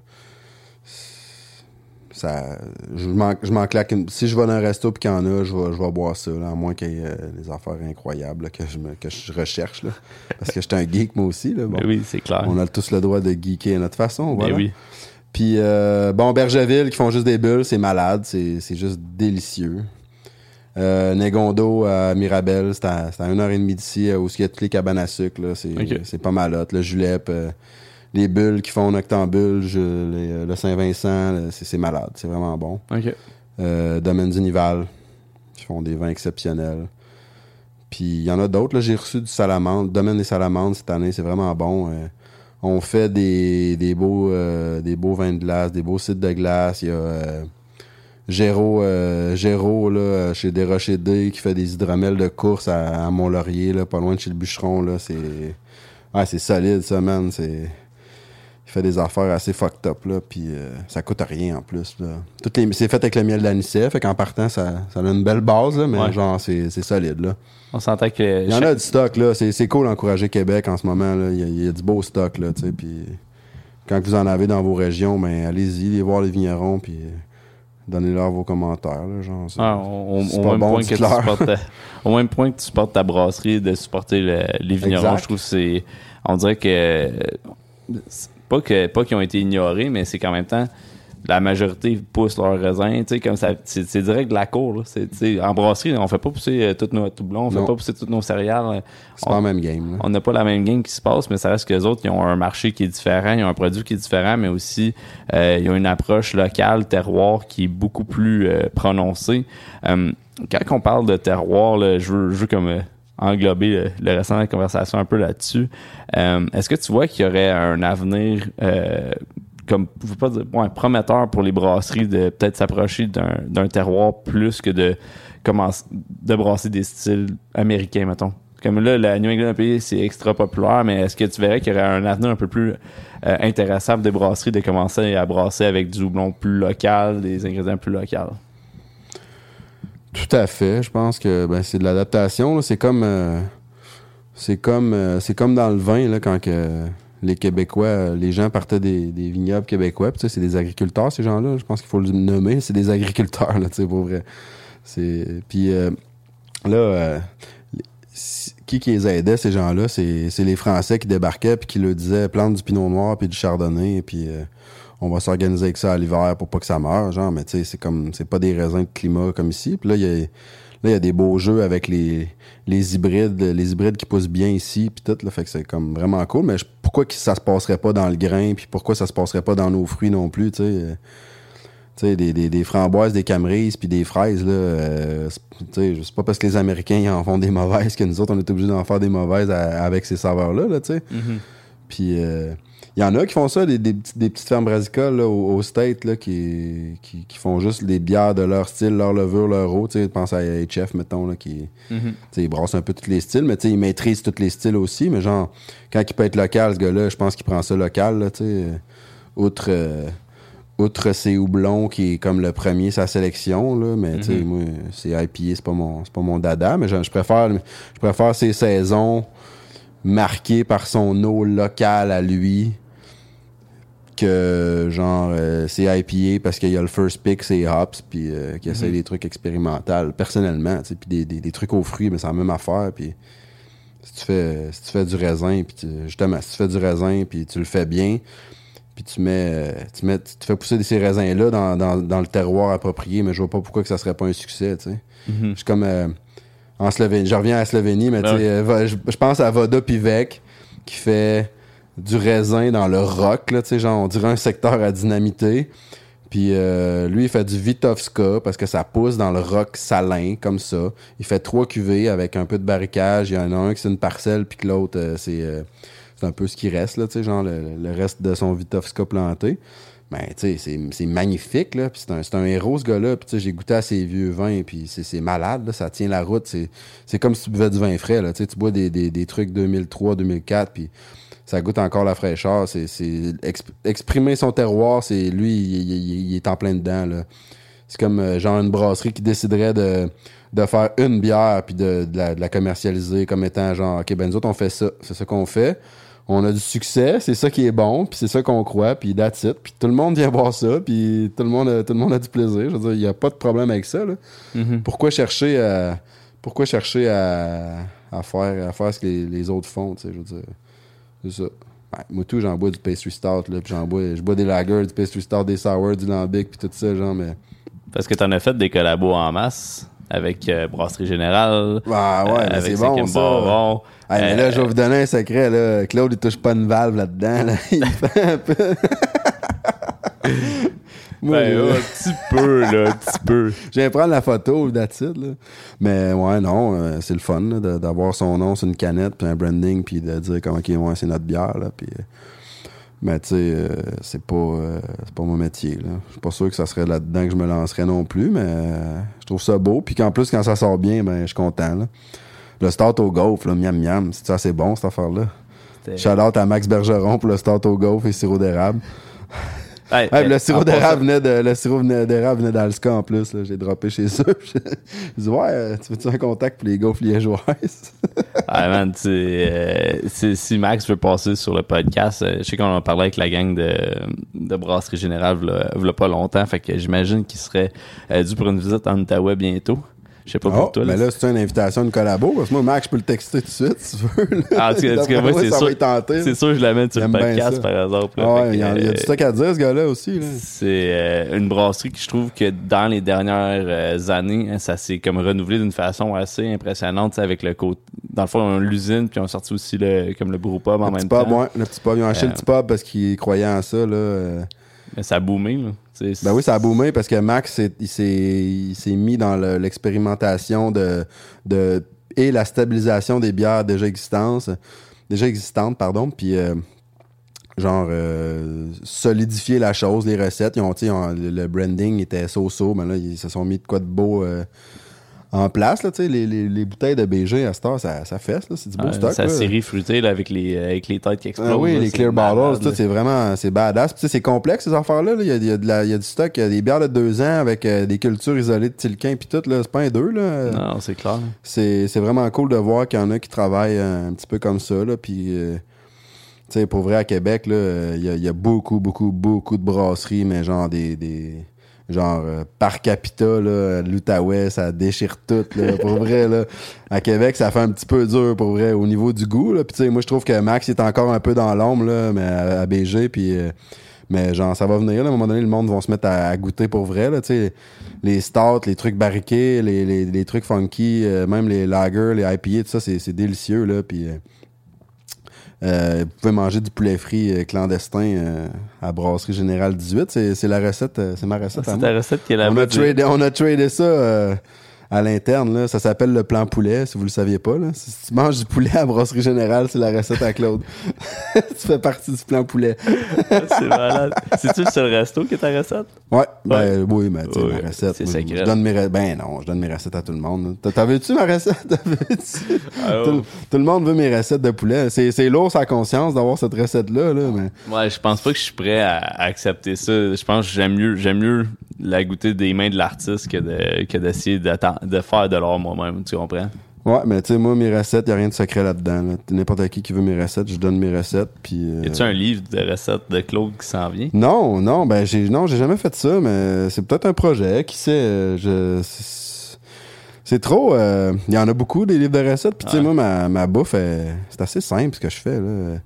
ça, je m'en claque une- Si je vais dans un resto et qu'il y en a, je vais, je vais boire ça, là, à moins qu'il y ait des affaires incroyables là, que, je me- que je recherche. Là, parce que j'étais un geek, moi aussi. Là, bon. Oui, c'est clair. On a tous le droit de geeker à notre façon. Voilà. oui. Puis, euh, bon, Bergeville qui font juste des bulles, c'est malade, c'est c'est juste délicieux. Euh, Negondo à Mirabel, c'est à, c'est à une heure et demie d'ici, euh, où il y a toutes les cabanes à sucre. là. C'est pas mal hot. Le Julep, euh, les bulles qui font Noctambule, je- les, euh, le Saint-Vincent, là, c'est c'est malade, c'est vraiment bon. Domaine du Nival, qui font des vins exceptionnels. Puis il y en a d'autres, là, j'ai reçu du salamandre. Domaine des salamandres cette année, c'est vraiment bon. On fait des, des beaux euh, des beaux vins de glace, des beaux sites de glace. Il y a euh, Géraud, euh, Géraud, là, chez Desrochers D, qui fait des hydromels de course à, à Mont-Laurier, là, pas loin de chez le bûcheron. Là, c'est ouais, c'est solide, ça, man. C'est... Fait des affaires assez fucked up, là, puis euh, ça coûte rien en plus. Là. Toutes les... C'est fait avec le miel d'anisette, fait qu'en partant, ça, ça a une belle base, là, mais Ouais. genre, c'est, c'est solide. Là. On s'entend que Il y en a du stock, là. C'est, c'est cool d'encourager Québec en ce moment. Là. Il, y a, il y a du beau stock, là, tu sais, puis quand vous en avez dans vos régions, ben allez-y, allez voir les vignerons, puis donnez-leur vos commentaires, là, genre. c'est- Ah, au, même bon, point que tu supportes ta- (laughs) au même point que tu supportes ta brasserie, de supporter le- les vignerons, Exact. je trouve que c'est. On dirait que. Euh, Pas que pas qu'ils ont été ignorés, mais c'est qu'en même temps, la majorité pousse leurs raisins. Tu sais, comme ça. C'est c'est direct de la cour. Là. C'est, tu sais, en brasserie, on fait pas pousser euh, toutes nos doublons, on fait Non. pas pousser tous nos céréales. c'est pas la même game. là. On n'a pas la même game qui se passe, mais ça reste que les autres, ils ont un marché qui est différent, ils ont un produit qui est différent, mais aussi euh, ils ont une approche locale, terroir, qui est beaucoup plus euh, prononcée. Euh, quand on parle de terroir, là, je, veux, je veux comme euh, englober le, le restant de la conversation un peu là-dessus. Euh, Est-ce que tu vois qu'il y aurait un avenir euh, comme pas dire prometteur pour les brasseries de peut-être s'approcher d'un terroir plus que de commencer de brasser des styles américains, mettons? Comme là, la New England IPA, c'est extra populaire, mais est-ce que tu verrais qu'il y aurait un avenir un peu plus euh, intéressant des brasseries de commencer à brasser avec du houblon plus local, des ingrédients plus locaux? Tout à fait. Je pense que ben, c'est de l'adaptation. C'est comme, euh, c'est comme, euh, c'est comme dans le vin là, quand que les Québécois, euh, les gens partaient des, vignobles québécois. Puis, c'est des agriculteurs ces gens-là. Je pense qu'il faut le nommer. C'est des agriculteurs là, pour vrai. C'est puis là, qui qui les aidait ces gens-là, c'est les Français qui débarquaient puis qui leur disaient plante du Pinot Noir puis du Chardonnay puis on va s'organiser avec ça à l'hiver pour pas que ça meure, genre, mais tu sais, c'est comme, c'est pas des raisins de climat comme ici. Puis là, il y a, là, il y a des beaux jeux avec les, les hybrides, les hybrides qui poussent bien ici, puis tout, là, fait que c'est comme vraiment cool. Mais je- pourquoi que ça se passerait pas dans le grain, puis pourquoi ça se passerait pas dans nos fruits non plus, tu sais? euh, tu sais, des, des, des framboises, des camerises, puis des fraises, là, euh, c'est- tu sais, c'est pas parce que les Américains ils en font des mauvaises que nous autres, on est obligés d'en faire des mauvaises à- avec ces saveurs-là, là, tu sais. Puis euh, il y en a qui font ça, des, des, des petites fermes brassicoles là, au, au State là, qui, qui, qui font juste des bières de leur style, leur levure, leur eau. Tu sais, pense à HF, mettons, là, qui ils brassent un peu tous les styles, mais ils maîtrisent tous les styles aussi. Mais genre, quand il peut être local, ce gars-là, je pense qu'il prend ça local, là, Outre, euh, outre ses houblons, qui est comme le premier, sa sélection, là. Mais sais, moi, c'est IPA, c'est pas mon, pas mon dada. Mais je, je préfère, je préfère ses saisons marquées par son eau locale à lui que genre euh, c'est IPA parce qu'il y a le first pick c'est hops puis euh, qui essaie des trucs expérimentaux personnellement tu sais puis des, des, des trucs aux fruits mais c'est la même affaire puis si tu fais si tu fais du raisin puis tu- justement si tu fais du raisin puis tu le fais bien puis tu mets euh, tu mets tu te fais pousser ces raisins là dans, dans, dans le terroir approprié mais je vois pas pourquoi que ça serait pas un succès tu sais. Je suis comme euh, en Slovénie je reviens à la Slovénie mais tu sais je, je pense à Voda Pivek qui fait du raisin dans le rock, là, tu sais, genre, on dirait un secteur à dynamiter. Puis euh, lui, il fait du Vitovska parce que ça pousse dans le rock salin, comme ça. Il fait trois cuvées avec un peu de barricage. Il y en a un qui c'est une parcelle, puis que l'autre, euh, c'est euh, c'est un peu ce qui reste, là, tu sais, genre le, reste de son Vitovska planté. Ben, tu sais, c'est- c'est magnifique, là. Puis c'est un, c'est un héros, ce gars-là. Puis, tu sais, j'ai goûté à ses vieux vins, puis c'est c'est malade, là. Ça tient la route. C'est comme si tu buvais du vin frais, là. Tu tu bois des, des, des trucs 2003, 2004, puis ça goûte encore la fraîcheur. C'est c'est exp- exprimer son terroir, c'est lui, il, il- il est en plein dedans, là. C'est comme, euh, genre, une brasserie qui déciderait de, de faire une bière, puis de, de la, de la commercialiser comme étant, genre, OK, ben, nous autres, on fait ça. C'est ça qu'on fait on a du succès, c'est ça qui est bon, puis c'est ça qu'on croit, puis that's it. Puis tout le monde vient voir ça, puis tout le monde a, tout le monde a du plaisir. Je veux dire, il n'y a pas de problème avec ça. là. Pourquoi chercher à pourquoi chercher à, à faire à faire ce que les, les autres font, tu sais, je veux dire. C'est ça. Ouais, moi tout, j'en bois du pastry stout, là, puis j'en bois, je bois des lagers, du pastry stout, des sour, du lambic, puis tout ça, genre, mais... Parce que t'en as fait des collabos en masse avec euh, Brasserie Générale, Ah ouais, euh, mais c'est bon, ça. Hey, mais Euh, là, je vais vous donner un secret, là. Claude, il touche pas une valve là-dedans, là. (laughs) Il fait un peu... (laughs) Moi, Ben, un petit peu, là, un petit peu. (laughs) Je viens prendre la photo, it, là. Mais ouais, non, euh, c'est le fun là, d'avoir son nom sur une canette, puis un branding, puis de dire comme, OK, ouais, c'est notre bière, là. Puis, euh, mais tu sais, euh, c'est pas, euh, c'est pas mon métier, là. Je suis pas sûr que ça serait là-dedans que je me lancerais non plus, mais euh, je trouve ça beau. Puis qu'en plus, quand ça sort bien, ben, je suis content, là. Le start au golf, là, miam miam, c'est assez bon, cette affaire-là. Shout out à Max Bergeron pour le start au golf et sirop d'érable. Hey, Ouais, hey, le sirop d'érable venait de le sirop d'érable venait d'Alska en plus. J'ai droppé chez eux. Je dis ouais, euh, tu veux-tu un contact pour les gaufres liégeoises? (laughs) Ah man, tu sais, euh, si, Max veut passer sur le podcast, euh, je sais qu'on en parlait avec la gang de, de Brasserie Générale v'là pas longtemps, fait que j'imagine qu'il serait euh, dû pour une visite en Outaouais bientôt. Je sais pas pour Oh, toi. mais là. là, c'est une invitation, une collabo. Parce que moi, Max, je peux le texter tout de suite si tu veux. là. Ah, en tout cas, en moi, c'est sûr, c'est sûr je l'amène sur le podcast par exemple. là. Ah ouais, il y, a- il y a euh, du stock à dire, ce gars-là aussi. Là. C'est euh, une brasserie que je trouve que dans les dernières euh, années, hein, ça s'est comme renouvelé d'une façon assez impressionnante, avec le côté. Dans le fond, on a l'usine, puis on a sorti aussi le, comme le brewpub en Le petit même pub, temps. ouais, le petit pub. Ils ont acheté le petit pub parce qu'ils croyaient en ça. Là. Mais ça a boomé, là. Ben oui, ça a boomé parce que Max, s'est- mis dans le- l'expérimentation de, et la stabilisation des bières déjà existantes, déjà existantes, pardon, puis euh, genre euh, solidifier la chose, les recettes. Ils ont, le, branding était so-so, mais là, ils se sont mis de quoi de beau euh, en place. Là, les, les, les bouteilles de BG à cette heure, ça, ça fesse. C'est du beau stock. sa série fruitée là, avec, les, euh, avec les têtes qui explosent. Ah oui, là, les clear bottles, c'est vraiment, c'est badass. C'est complexe, ces affaires-là. là. Il, y a, il y a y a du stock, il y a des bières de deux ans avec euh, des cultures isolées de tilquin puis tout. C'est pas un deux, là. Non, c'est clair. C'est, vraiment cool de voir qu'il y en a qui travaillent euh, un petit peu comme ça, là. Puis, euh, pour vrai, à Québec, il y, y a beaucoup, beaucoup, beaucoup de brasseries, mais genre des... des genre euh, par capita là l'Outaouais ça déchire tout là pour vrai là. À Québec ça fait un petit peu dur pour vrai au niveau du goût là. Puis tu sais moi je trouve que Max est encore un peu dans l'ombre là mais à, BG puis euh, mais genre ça va venir là, à un moment donné le monde va se mettre à, goûter pour vrai là tu sais. Les stouts les trucs barriqués les, les, les trucs funky euh, même les lagers les IPA tout ça c'est délicieux là puis euh, vous pouvez manger du poulet frit euh, clandestin euh, à Brasserie Générale 18. C'est, la recette, euh, c'est ma recette. à C'est ta recette qui est là On a, tradé, on a tradé ça euh, à l'interne. Là. Ça s'appelle le plan poulet, si vous le saviez pas. Là. Si tu manges du poulet à Brasserie Générale, c'est la recette à Claude. (laughs) tu fais partie du plan poulet. (laughs) C'est malade. C'est-tu le seul resto qui est ta recette? Ouais, ben oui, mais tu sais, Ouais, ma recette. c'est secret. Je donne mes re- Ben non, je donne mes recettes à tout le monde. T'avais-tu ma recette? (laughs) T'avais-tu? Ah, tout, le- tout le monde veut mes recettes de poulet. C'est, c'est lourd sa conscience d'avoir cette recette-là, là, mais. Ouais, je pense pas que je suis prêt à, à accepter ça. Je pense que j'aime mieux, j'aime mieux la goûter des mains de l'artiste que de, que d'essayer de faire de l'or moi-même, tu comprends? Ouais, mais tu sais, moi, mes recettes, y a rien de secret là-dedans. là. N'importe qui qui veut mes recettes, je donne mes recettes, puis... euh, Y a-tu un livre de recettes de Claude qui s'en vient? Non, non, ben j'ai non, j'ai jamais fait ça, mais c'est peut-être un projet, qui sait. euh, je c'est- c'est trop euh, il y en a beaucoup des livres de recettes, puis tu sais Ouais. moi ma, ma bouffe c'est assez simple ce que je fais là.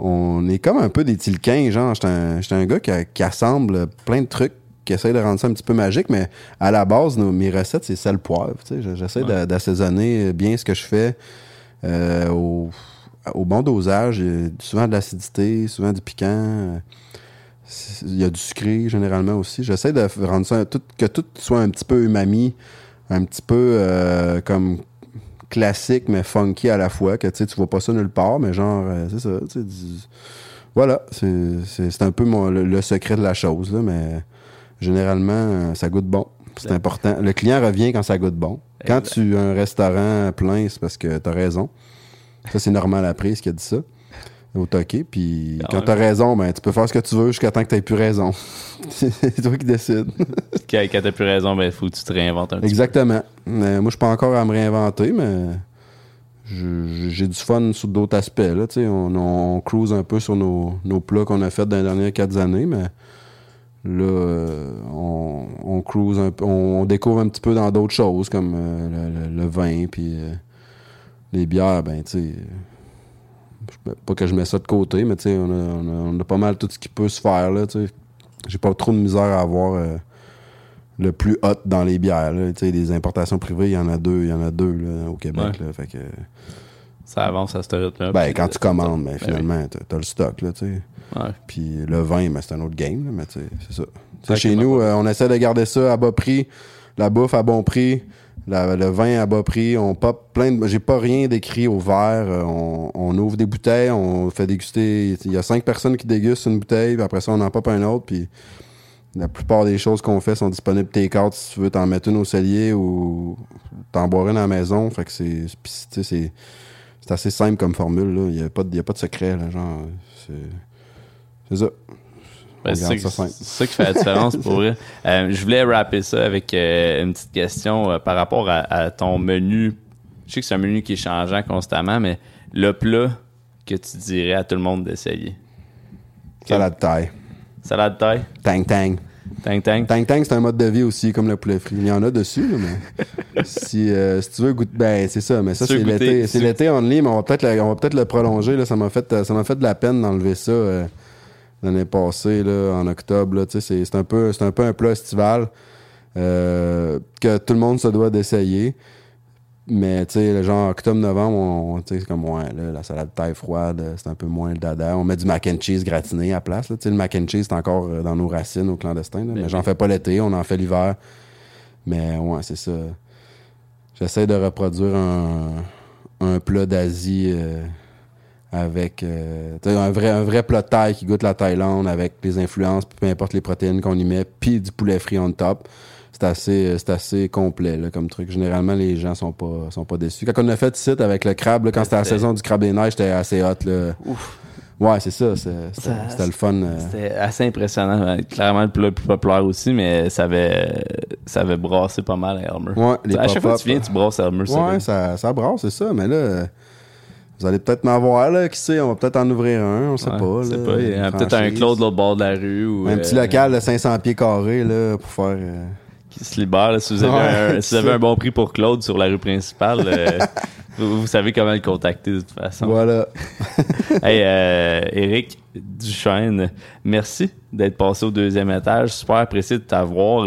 On est comme un peu des tilquins, genre j'étais un, un gars qui, qui assemble plein de trucs qui essaie de rendre ça un petit peu magique, mais à la base, nos, mes recettes, c'est sel poivre. tu sais. J'essaie d'a- d'assaisonner bien ce que je fais euh, au, au bon dosage. Il y a souvent de l'acidité, souvent du piquant. euh, Il y a du sucré généralement aussi. J'essaie de rendre ça tout, que tout soit un petit peu umami, un petit peu euh, comme classique mais funky à la fois. Que tu vois pas ça nulle part, mais genre, c'est ça. tu sais, du- Voilà, c'est un peu mon- le, le secret de la chose, là, mais généralement, euh, ça goûte bon. C'est important. Le client revient quand ça goûte bon. Quand tu as un restaurant plein, c'est parce que t'as raison. Ça, c'est normal à prise qui a dit ça. Au toqué. Puis Quand quand même. t'as raison, ben, tu peux faire ce que tu veux jusqu'à temps que t'aies plus raison. (laughs) c'est toi qui décides. Quand, quand t'as plus raison, ben, faut que tu te réinventes un petit Exactement. Mais moi, je suis pas encore à me réinventer, mais j'ai du fun sur d'autres aspects. Là, tu on, on cruise un peu sur nos, nos plats qu'on a fait dans les dernières quatre années, mais là, euh, on, on cruise un peu, on, découvre un petit peu dans d'autres choses, comme euh, le, le- le vin, puis euh, les bières, ben, tu Pas que je mets ça de côté, mais tu on a, on, on a pas mal tout ce qui peut se faire, là, tu. J'ai pas trop de misère à avoir euh, le plus hot dans les bières. Là. Tu sais, Les importations privées, il y en a deux, il y en a deux là, au Québec. Ouais. Là, fait que, Ça avance à ce rythme-là. ben, quand tu commandes, ben, finalement, t'as, t'as le stock. Là, tu sais. Ouais. Puis le vin, c'est un autre game. Là, mais c'est ça. Tu sais, Fait chez nous, euh, on essaie de garder ça à bas prix, la bouffe à bon prix, la- le vin à bas prix. On pop plein de. J'ai pas rien d'écrit au verre. euh, on, on ouvre des bouteilles, on fait déguster. Il y a cinq personnes qui dégustent une bouteille, puis après ça, on en pop un autre. Puis la plupart des choses qu'on fait sont disponibles take-out si tu veux t'en mettre une au cellier ou t'en boire une à la maison. Fait que c'est. c'est. C'est assez simple comme formule, là. Il n'y a, a pas de secret, là. Genre, c'est. Ça. Ben, c'est ça, qui fait la différence pour vrai. (laughs) Euh, je voulais rapper ça avec euh, une petite question euh, par rapport à, à ton menu. Je sais que c'est un menu qui est changeant constamment, mais le plat que tu dirais à tout le monde d'essayer? Salade taille. Salade de taille, Tang tang. tang tang? Tang tang, c'est un mode de vie aussi, comme le poulet frit. Il y en a dessus, mais (laughs) si, euh, si tu veux goûter, ben c'est ça, mais ça c'est l'été, c'est l'été only, mais on va peut-être le, on va peut-être le prolonger là. Ça m'a fait, ça m'a fait de la peine d'enlever ça euh, l'année passée là, en octobre. C'est, un peu, un peu un plat estival euh, que tout le monde se doit d'essayer. Mais tu sais, genre octobre-novembre, on, c'est comme ouais, là, la salade de taille froide, euh, c'est un peu moins le dada. On met du mac and cheese gratiné à la place. là. Le mac and cheese, c'est encore euh, dans nos racines au clandestin. là. Ben mais j'en fais pas l'été, on en fait l'hiver. Mais ouais, c'est ça. J'essaie de reproduire un, un plat d'Asie euh, avec euh, un vrai un vrai plat de taille qui goûte la Thaïlande avec les influences, peu importe les protéines qu'on y met, puis du poulet frit on top. c'est assez, c'est assez complet là, comme truc. Généralement, les gens sont pas, sont pas déçus. Quand on a fait site avec le crabe, là, quand c'était la saison du crabe des neiges, c'était assez hot. Là. Ouais, c'est ça. C'était le fun. euh. C'était assez impressionnant. Euh, Clairement le plat le plus populaire aussi, mais ça avait, ça avait brassé pas mal à Elmer. Ouais, les à chaque fois que tu viens, tu brasses Elmer. Ouais, ça, ça brasse, c'est ça. Mais là, euh, vous allez peut-être en voir, là. Qui sait, on va peut-être en ouvrir un, on sait Ouais, pas. là, pas. Il y a une peut-être un. Claude de l'autre bord de la rue. Ou, Un petit euh, local de 500 pieds carrés, là, pour faire. euh, qui se libère. là. si vous avez, Ouais, un, si vous avez ça. un bon prix pour Claude sur la rue principale, euh, (laughs) vous, vous savez comment le contacter de toute façon. Voilà. (laughs) Hey, euh, Eric Duchesne, merci d'être passé au deuxième étage. Super apprécié de t'avoir.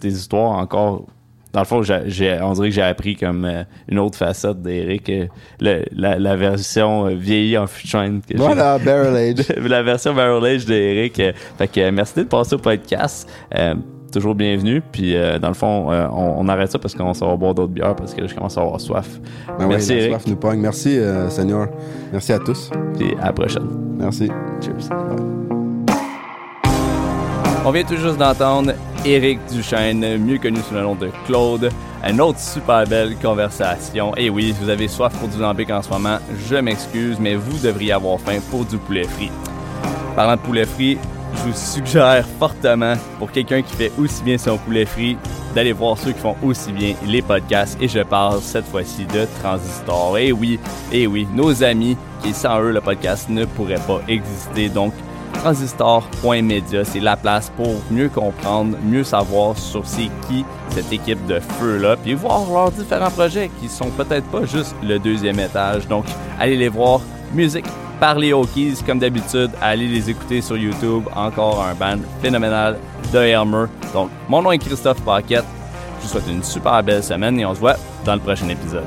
tes histoires encore. Dans le fond, j'ai, j'ai- on dirait que j'ai appris comme euh, une autre facette d'Eric. euh, le- la, la version euh, vieillie en j'ai- Voilà, Barrel Age. (laughs) la version Barrel Age d'Eric. Fait que merci d'être passé au podcast. Toujours bienvenenu. Puis dans le fond, on, on arrête ça parce qu'on s'en va boire d'autres bières parce que je commence à avoir soif. Ben merci ouais, Eric. soif nous pogne. Merci, Seigneur. Merci à tous. Puis à la prochaine. Merci. Cheers. On vient tout juste d'entendre Éric Duchesne, mieux connu sous le nom de Claude. Une autre super belle conversation. Et oui, vous avez soif pour du lambic en ce moment, je m'excuse, mais vous devriez avoir faim pour du poulet frit. Parlant de poulet frit, je vous suggère fortement, pour quelqu'un qui fait aussi bien son poulet frit, d'aller voir ceux qui font aussi bien les podcasts. Et je parle cette fois-ci de Transistor. Et oui, et oui, nos amis, qui sans eux, le podcast ne pourrait pas exister. Donc, transistor.media, c'est la place pour mieux comprendre, mieux savoir sur c'est qui cette équipe de feu-là, puis voir leurs différents projets qui sont peut-être pas juste le deuxième étage. Donc, allez les voir. Musique par les Hokies, comme d'habitude, allez les écouter sur YouTube. Encore un band phénoménal de Elmer. Donc, mon nom est Christophe Paquette. Je vous souhaite une super belle semaine et on se voit dans le prochain épisode.